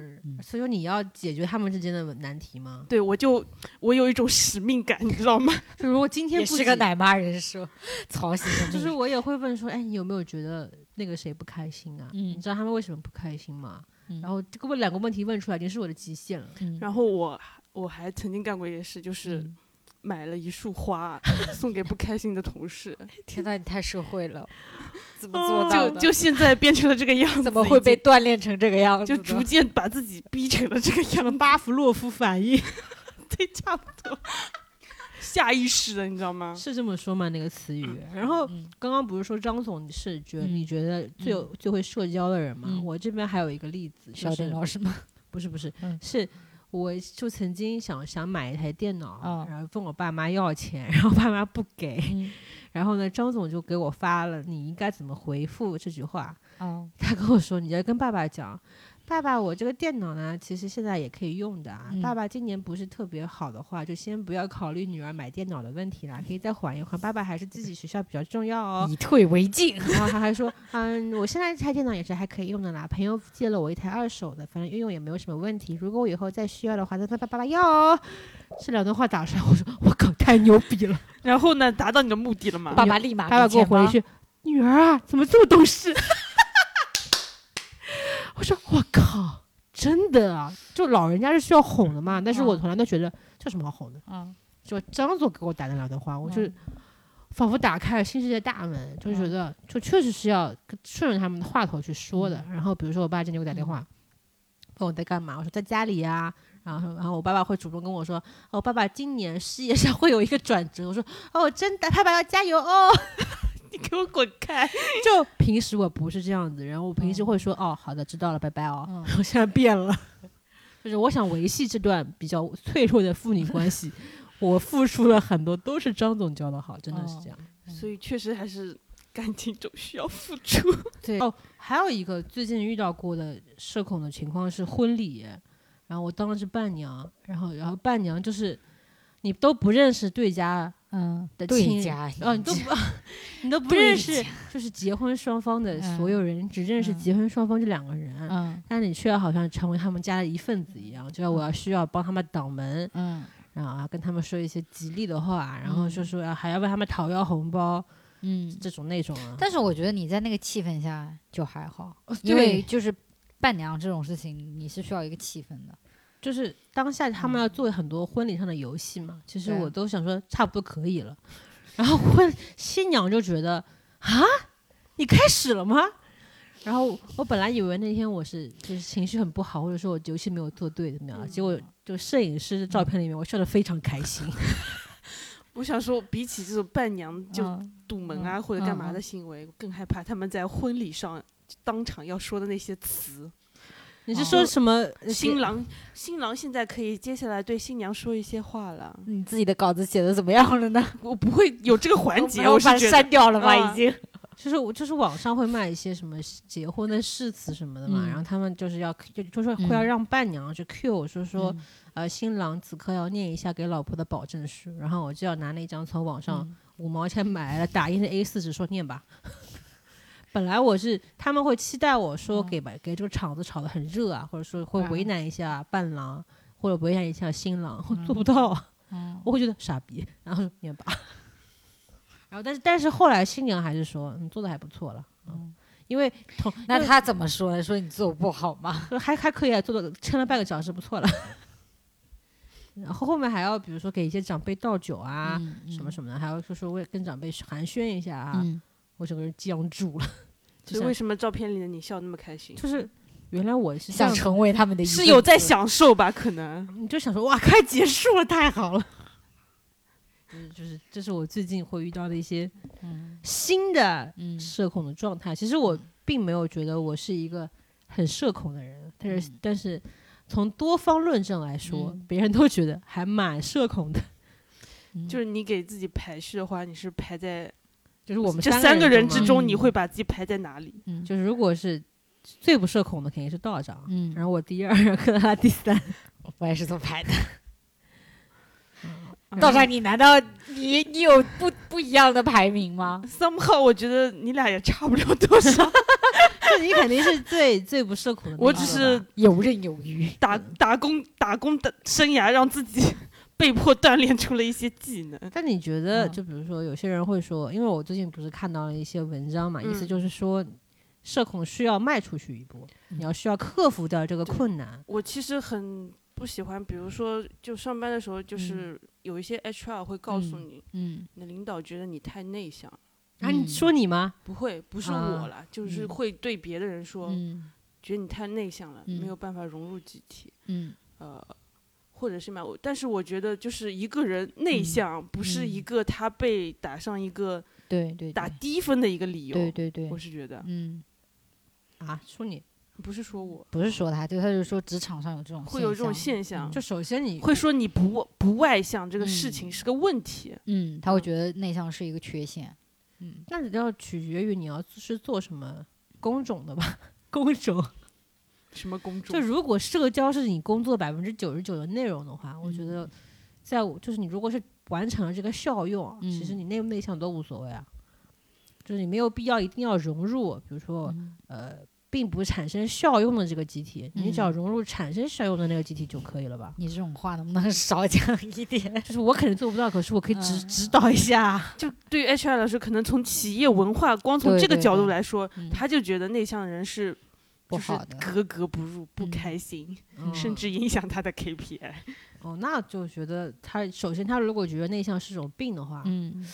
所以说你要解决他们之间的难题吗？对，我就我有一种使命感，你知道吗？就如果今天不是个奶妈人设，操心。就是我也会问说，哎，你有没有觉得那个谁不开心啊？嗯你知道他们为什么不开心吗？然后这个问两个问题问出来，已经是我的极限了。嗯然后我我还曾经干过一件事，就是买了一束花 送给不开心的同事。天呐，你太社会了，怎么做到就就现在变成了这个样子，怎么会被锻炼成这个样子？就逐渐把自己逼成了这个样子。巴甫洛夫反应，对，差不多。下意识的，你知道吗？是这么说吗？那个词语。然后刚刚不是说张总是觉得你觉得最有最会社交的人吗？我这边还有一个例子，小电脑是吗？不是不是，是我就曾经想想买一台电脑，然后问我爸妈要钱，然后爸妈不给，然后呢，张总就给我发了你应该怎么回复这句话。他跟我说你要跟爸爸讲。爸爸，我这个电脑呢，其实现在也可以用的啊。爸爸今年不是特别好的话，就先不要考虑女儿买电脑的问题了，可以再缓一缓。爸爸还是自己学校比较重要哦。以退为进。然后他还说，嗯，我现在这台电脑也是还可以用的啦，朋友借了我一台二手的，反正用用也没有什么问题。如果我以后再需要的话，再问爸爸要哦。这两段话打出来，我说我靠，太牛逼了。然后呢，达到你的目的了吗？爸爸立马爸爸给我回一句，女儿啊，怎么这么懂事？我说我靠。真的啊，就老人家是需要哄的嘛，但是我从来都觉得这什么好哄的，啊，就张总给我打的两段话，我就仿佛打开了新世界大门，就觉得就确实是要顺着他们的话头去说的。然后比如说我爸今天给我打电话，问我在干嘛，我说在家里呀，然后然后我爸爸会主动跟我说，哦，爸爸今年事业上会有一个转折，我说哦，真的，爸爸要加油哦。你给我滚开！就平时我不是这样子人，我平时会说哦，好的，知道了，拜拜哦。然后现在变了，就是我想维系这段比较脆弱的父女关系，我付出了很多，都是张总教的好，真的是这样。所以确实还是感情中需要付出。对哦，还有一个最近遇到过的社恐的情况是婚礼，然后我当的是伴娘，然后然后伴娘就是你都不认识对家。嗯，的亲家哦，你都不，你都不认识，就是结婚双方的所有人，只认识结婚双方这两个人。嗯，但你却好像成为他们家的一份子一样，就要我要需要帮他们挡门，嗯，然后啊跟他们说一些吉利的话，然后说说还要为他们讨要红包，嗯，这种那种。但是我觉得你在那个气氛下就还好，因为就是伴娘这种事情，你是需要一个气氛的。就是当下他们要做很多婚礼上的游戏嘛，其实我都想说差不多可以了，然后婚新娘就觉得啊，你开始了吗？然后我本来以为那天我是就是情绪很不好，或者说我游戏没有做对怎么样，结果就摄影师的照片里面我笑得非常开心。我想说，比起这种伴娘就堵门啊或者干嘛的行为，更害怕他们在婚礼上当场要说的那些词。你是说什么？新郎新郎现在可以接下来对新娘说一些话了。你自己的稿子写的怎么样了呢？我不会有这个环节，我把它删掉了吧？已经。就是我就是网上会卖一些什么结婚的誓词什么的嘛，然后他们就是要就就是会要让伴娘去 Q 说说呃新郎此刻要念一下给老婆的保证书，然后我就要拿那张从网上五毛钱买来的打印的 A 四纸说念吧。本来我是他们会期待我说给把给这个场子炒得很热啊，或者说会为难一下伴郎，或者为难一下新郎，我做不到，我会觉得傻逼，然后念吧。然后但是但是后来新娘还是说你做的还不错了，嗯，因为同那他怎么说？说你做不好吗？还还可以啊，做的撑了半个小时不错了。然后后面还要比如说给一些长辈倒酒啊，什么什么的，还要说说为跟长辈寒暄一下啊。我整个人僵住了，就是为什么照片里的你笑那么开心？就是原来我是想成为他们的，是有在享受吧？可能你就想说哇，快结束了，太好了。嗯就是，这是我最近会遇到的一些新的社恐的状态。其实我并没有觉得我是一个很社恐的人，但是但是从多方论证来说，别人都觉得还蛮社恐的。就是你给自己排序的话，你是排在。就是我们这三个人之中，你会把自己排在哪里？嗯，就是如果是最不社恐的，肯定是道长。嗯，然后我第二，可能他第三。我也是这么排的。道长，你难道你你有不不一样的排名吗？somehow，我觉得你俩也差不了多少。就你肯定是最最不社恐的。我只是游刃有余，打打工打工的生涯让自己。被迫锻炼出了一些技能，但你觉得，就比如说，有些人会说，因为我最近不是看到了一些文章嘛，意思就是说，社恐需要迈出去一步，你要需要克服掉这个困难。我其实很不喜欢，比如说就上班的时候，就是有一些 HR 会告诉你，嗯，你的领导觉得你太内向。啊，你说你吗？不会，不是我了，就是会对别的人说，觉得你太内向了，没有办法融入集体。嗯，呃，或者是嘛，但是我觉得就是一个人内向，不是一个他被打上一个对对打低分的一个理由。对对对，我是觉得，嗯，啊，说你不是说我，不是说他，就他就说职场上有这种会有这种现象。就首先你会说你不不外向这个事情是个问题。嗯，他会觉得内向是一个缺陷。嗯，那你要取决于你要是做什么工种的吧？工种，什么工种？就如果社交是你工作百分之九十九的内容的话，我觉得，在我就是你如果是完成了这个效用，其实你内不内向都无所谓啊。就是你没有必要一定要融入，比如说呃。并不产生效用的这个集体，你只要融入产生效用的那个集体就可以了吧？你这种话能不能少讲一点？就是我肯定做不到，可是我可以指指导一下。就对于 HR 来说，可能从企业文化，光从这个角度来说，他就觉得内向的人是不好的，格格不入，不开心，甚至影响他的 KPI。哦，那就觉得他首先他如果觉得内向是种病的话，嗯，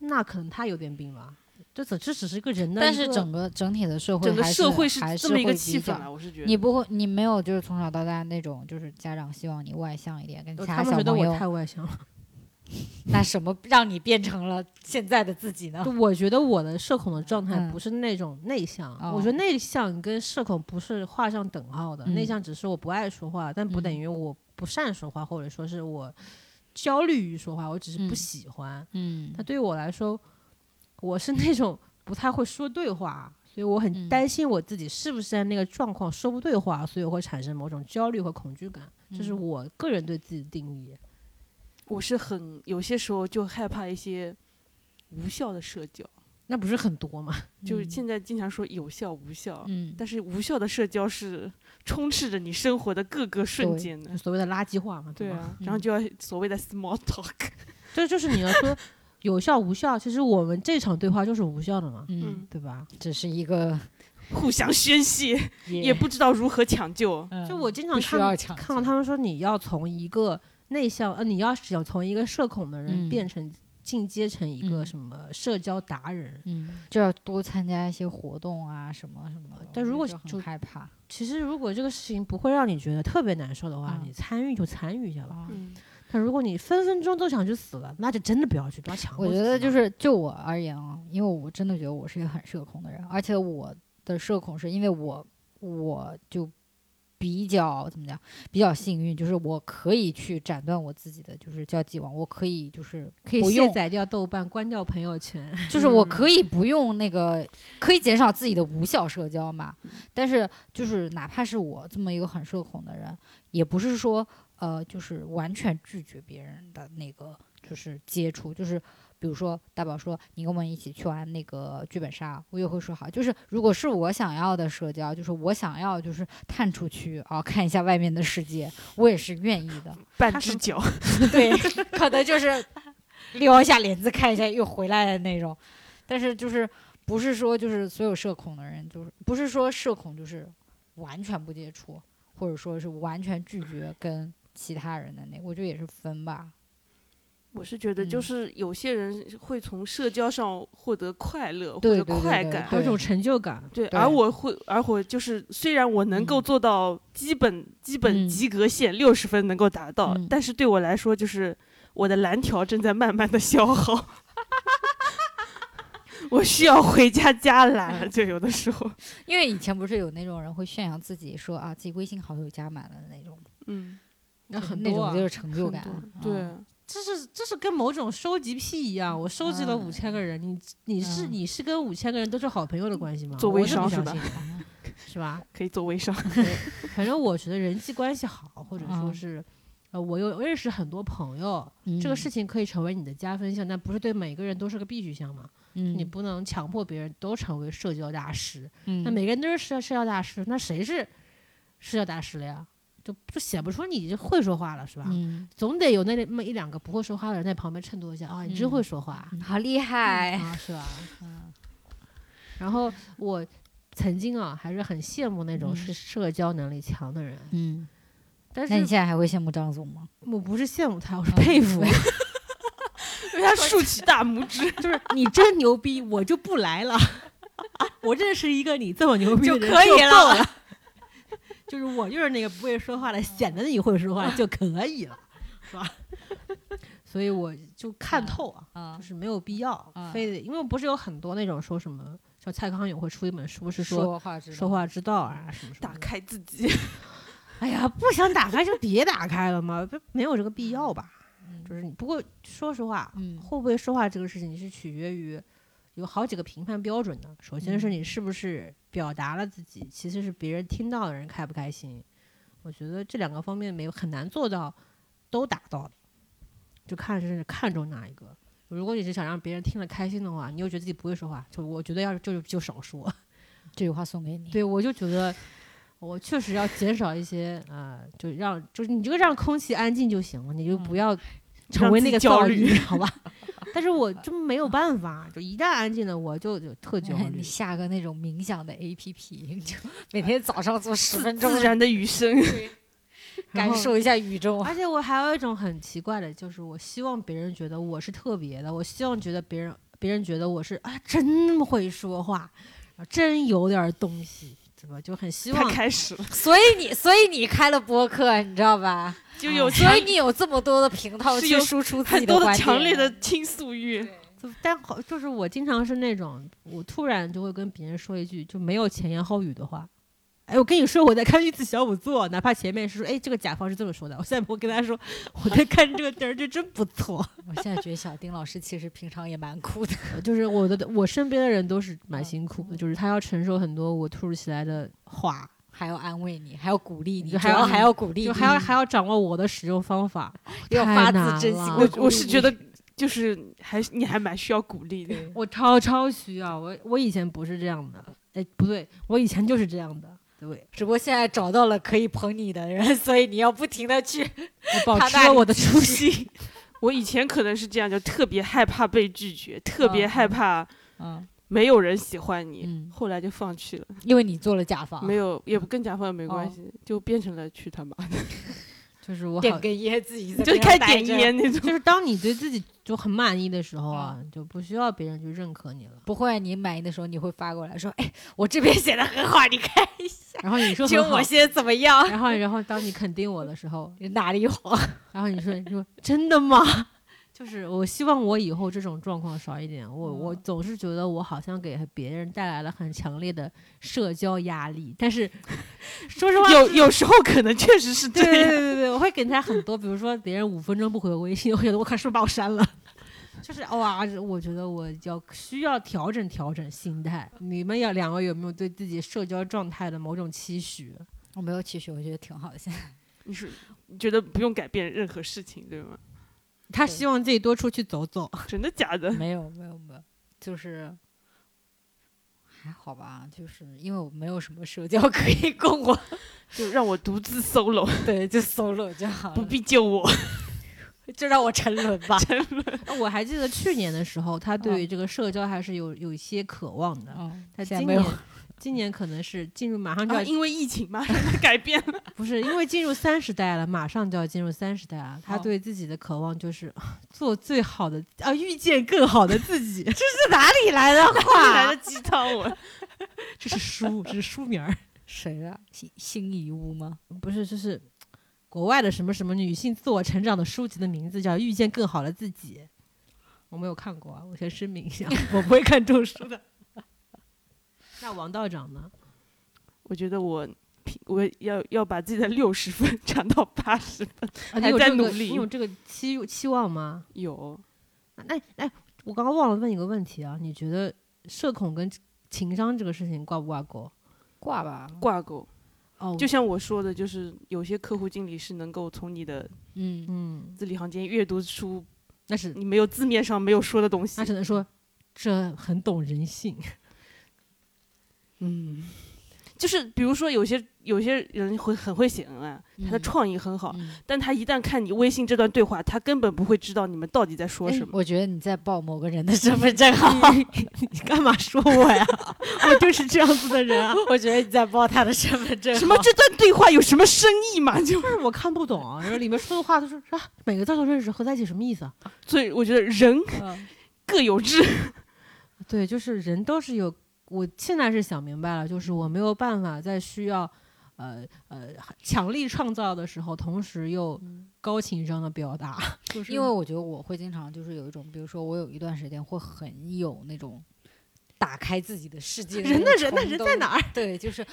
那可能他有点病吧。这这这只是一个人的，但是整个整体的社会，整个社会是这么一个气氛我是觉得你不会，你没有就是从小到大那种，就是家长希望你外向一点，跟其他小朋友。他们觉得我太外向了。那什么让你变成了现在的自己呢？我觉得我的社恐的状态不是那种内向，我觉得内向跟社恐不是画上等号的。内向只是我不爱说话，但不等于我不善说话，或者说是我焦虑于说话，我只是不喜欢。嗯，那对于我来说。我是那种不太会说对话，所以我很担心我自己是不是在那个状况说不对话，所以我会产生某种焦虑和恐惧感。这是我个人对自己的定义。我是很有些时候就害怕一些无效的社交，那不是很多吗？就是现在经常说有效无效，嗯，但是无效的社交是充斥着你生活的各个瞬间的，所谓的垃圾话嘛，对啊，然后就要所谓的 small talk，这就是你要说。有效无效，其实我们这场对话就是无效的嘛，嗯，对吧？只是一个 互相宣泄，也不知道如何抢救。就我经常看看到他们说，你要从一个内向，呃，你要想从一个社恐的人变成进阶成一个什么社交达人，嗯，就要多参加一些活动啊，什么什么。但如果就害怕，其实如果这个事情不会让你觉得特别难受的话，你参与就参与一下吧。嗯。但如果你分分钟都想去死了，那就真的不要去，不要强。我觉得就是就我而言啊，因为我真的觉得我是一个很社恐的人，而且我的社恐是因为我我就比较怎么讲，比较幸运，就是我可以去斩断我自己的就是交际网，我可以就是可以卸载掉豆瓣，关掉朋友圈，就是我可以不用那个，可以减少自己的无效社交嘛。但是就是哪怕是我这么一个很社恐的人，也不是说。呃，就是完全拒绝别人的那个，就是接触，就是比如说大宝说你跟我们一起去玩那个剧本杀，我也会说好。就是如果是我想要的社交，就是我想要就是探出去啊，看一下外面的世界，我也是愿意的。半只脚，对，可能就是撩一下帘子看一下又回来的那种。但是就是不是说就是所有社恐的人，就是不是说社恐就是完全不接触，或者说是完全拒绝跟。其他人的那，我觉得也是分吧。我是觉得，就是有些人会从社交上获得快乐或者快感，有种成就感。对，而我会，而我就是，虽然我能够做到基本基本及格线六十分能够达到，但是对我来说，就是我的蓝条正在慢慢的消耗。我需要回家 加蓝，就有的时候。因为以前不是有那种人会炫耀自己说啊，自己微信好友加满了的那种。嗯。那很那种就是成就感，对，这是这是跟某种收集癖一样。我收集了五千个人，你你是你是跟五千个人都是好朋友的关系吗？做微商是吧？是吧？可以做微商。反正我觉得人际关系好，或者说是，呃，我又认识很多朋友，这个事情可以成为你的加分项，但不是对每个人都是个必须项嘛？嗯，你不能强迫别人都成为社交大师。嗯，那每个人都是社社交大师，那谁是社交大师了呀？就就显不出你会说话了，是吧？嗯，总得有那么一两个不会说话的人在旁边衬托一下啊，你真会说话，好厉害啊，是吧？嗯。然后我曾经啊还是很羡慕那种是社交能力强的人。嗯，但是那你现在还会羡慕张总吗？我不是羡慕他，我是佩服。为他竖起大拇指，就是你真牛逼，我就不来了。我认识一个你这么牛逼的人就可以了。就是我就是那个不会说话的，显得你会说话就可以了，是吧？所以我就看透啊，就是没有必要非得，因为不是有很多那种说什么，像蔡康永会出一本书，是说说话之道啊什么什么，打开自己。哎呀，不想打开就别打开了嘛，没有这个必要吧？就是你不过说实话，会不会说话这个事情是取决于有好几个评判标准的。首先是你是不是表达了自己，其实是别人听到的人开不开心。我觉得这两个方面没有很难做到都达到的，就看是看重哪一个。如果你是想让别人听了开心的话，你又觉得自己不会说话，就我觉得要是就就少说。这句话送给你。对，我就觉得。我确实要减少一些，呃，就让就是你这个让空气安静就行了，你就不要成为那个焦虑，好吧？但是我就没有办法，就一旦安静了，我就就特焦 虑。你下个那种冥想的 A P P，就每天早上做十分钟自然的雨声，感受一下宇宙。而且我还有一种很奇怪的，就是我希望别人觉得我是特别的，我希望觉得别人别人觉得我是啊，真会说话，真有点东西。是吧？就很希望开始了，所以你，所以你开了播客，你知道吧？就有，所以你有这么多的频道去输出自己的的强烈的倾诉欲。但好，就是我经常是那种，我突然就会跟别人说一句就没有前言后语的话。哎，我跟你说，我在看一次小五作，哪怕前面是说，哎，这个甲方是这么说的，我现在不会跟他说，我在看这个电视剧真不错。我现在觉得小丁老师其实平常也蛮酷的，就是我的我身边的人都是蛮辛苦的，就是他要承受很多我突如其来的话，还要安慰你，还要鼓励你，还要还要鼓励，就还要还要掌握我的使用方法，要发自真心。我我是觉得，就是还你还蛮需要鼓励的，我超超需要。我我以前不是这样的，哎，不对，我以前就是这样的。对，只不过现在找到了可以捧你的人，所以你要不停的去保持我的初心。我以前可能是这样，就特别害怕被拒绝，特别害怕，嗯，没有人喜欢你。后来就放弃了，因为你做了甲方。没有，也不跟甲方没关系，就变成了去他妈的。就是我点根烟自己就开点烟那种。就是当你对自己就很满意的时候啊，就不需要别人去认可你了。不会，你满意的时候你会发过来说：“哎，我这边写的很好，你看一下。”然后你说：“就我写怎么样？”然后，然后当你肯定我的时候，哪里好？然后你说：“你说真的吗？”就是我希望我以后这种状况少一点。我我总是觉得我好像给别人带来了很强烈的社交压力，但是 说实话，有有时候可能确实是这样。对对对对，我会给他很多，比如说别人五分钟不回我微信，我觉得我可是不是把我删了？就是哇，我觉得我要需要调整调整心态。你们要两个有没有对自己社交状态的某种期许？我没有期许，我觉得挺好的。现在你是觉得不用改变任何事情，对吗？他希望自己多出去走走，真的假的？没有没有没有，就是还好吧，就是因为我没有什么社交可以供我，就让我独自 solo，对，就 solo 就好了，不必救我，就让我沉沦吧。沉沦。我还记得去年的时候，他对于这个社交还是有有一些渴望的。嗯，他今年。今年可能是进入马上就要因为疫情马上改变了，不是因为进入三十代了，马上就要进入三十代了。他对自己的渴望就是做最好的啊，遇见更好的自己。这 是哪里来的话？来的鸡汤文？这是书，这是书名儿。谁啊？新新遗物吗？不是，这是国外的什么什么女性自我成长的书籍的名字，叫《遇见更好的自己》。我没有看过啊，我先声明一下，我不会看这种书的。那王道长呢？我觉得我我要要把自己的六十分 涨到八十分，还在努力。你有这个期期望吗？有。那哎，我刚刚忘了问一个问题啊，你觉得社恐跟情商这个事情挂不挂钩？挂吧，挂钩。哦，就像我说的，就是有些客户经理是能够从你的嗯嗯字里行间阅读出，那是你没有字面上没有说的东西。他只能说这很懂人性。嗯，就是比如说有些有些人会很会写文案，他的创意很好，但他一旦看你微信这段对话，他根本不会知道你们到底在说什么。我觉得你在报某个人的身份证号，你干嘛说我呀？我就是这样子的人啊！我觉得你在报他的身份证。什么这段对话有什么深意吗？就是我看不懂，然后里面说的话都是啥？每个字都认识，合在一起什么意思啊？所以我觉得人各有志。对，就是人都是有。我现在是想明白了，就是我没有办法在需要，呃呃强力创造的时候，同时又高情商的表达。就是因为我觉得我会经常就是有一种，比如说我有一段时间会很有那种打开自己的世界。人的人的人在哪儿？对，就是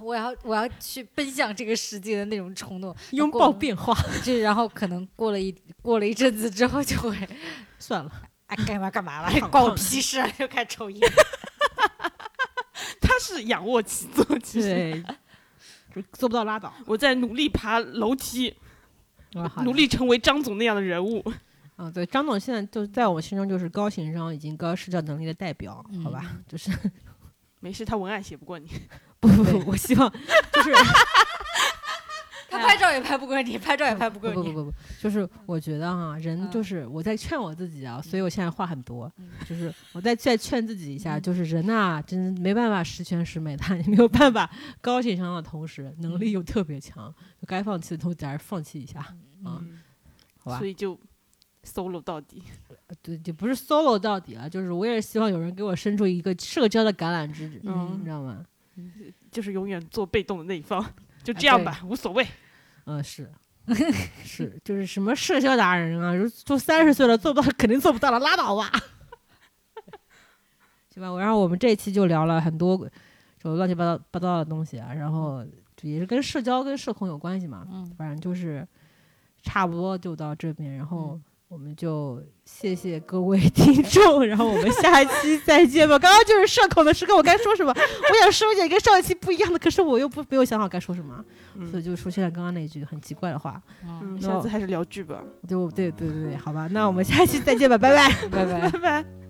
我要我要去奔向这个世界的那种冲动，拥抱变化。就然后可能过了一过了一阵子之后就会算了，哎，干嘛干嘛了，关我屁事啊！又开始抽烟。他是仰卧起坐，其实，做不到拉倒。我在努力爬楼梯，努力成为张总那样的人物。啊，对，张总现在就在我心中就是高情商以及高社交能力的代表，好吧？就是没事，他文案写不过你。不不不，我希望就是。他拍照也拍不过你，拍照也拍不过你。不不不不，就是我觉得哈，人就是我在劝我自己啊，所以我现在话很多，就是我在再劝自己一下，就是人呐，真没办法十全十美，他也没有办法高情商的同时能力又特别强，该放弃的都还是放弃一下啊，好吧？所以就 solo 到底。对，就不是 solo 到底了，就是我也是希望有人给我伸出一个社交的橄榄枝，你知道吗？就是永远做被动的那一方。就这样吧，无所谓。嗯，是，是，就是什么社交达人啊，都三十岁了做不到，肯定做不到了，拉倒吧。行吧，我然后我们这一期就聊了很多，就乱七八糟八糟的东西啊，然后也是跟社交跟社恐有关系嘛。嗯，反正就是差不多就到这边，然后。我们就谢谢各位 听众，然后我们下期再见吧。刚刚就是社恐的时刻，我该说什么？我想说一点跟上一期不一样的，可是我又不没有想好该说什么，所以就出现了刚刚那句很奇怪的话。嗯，下次还是聊剧吧。就对对对对，好吧，那我们下期再见吧，拜拜，拜拜，拜拜。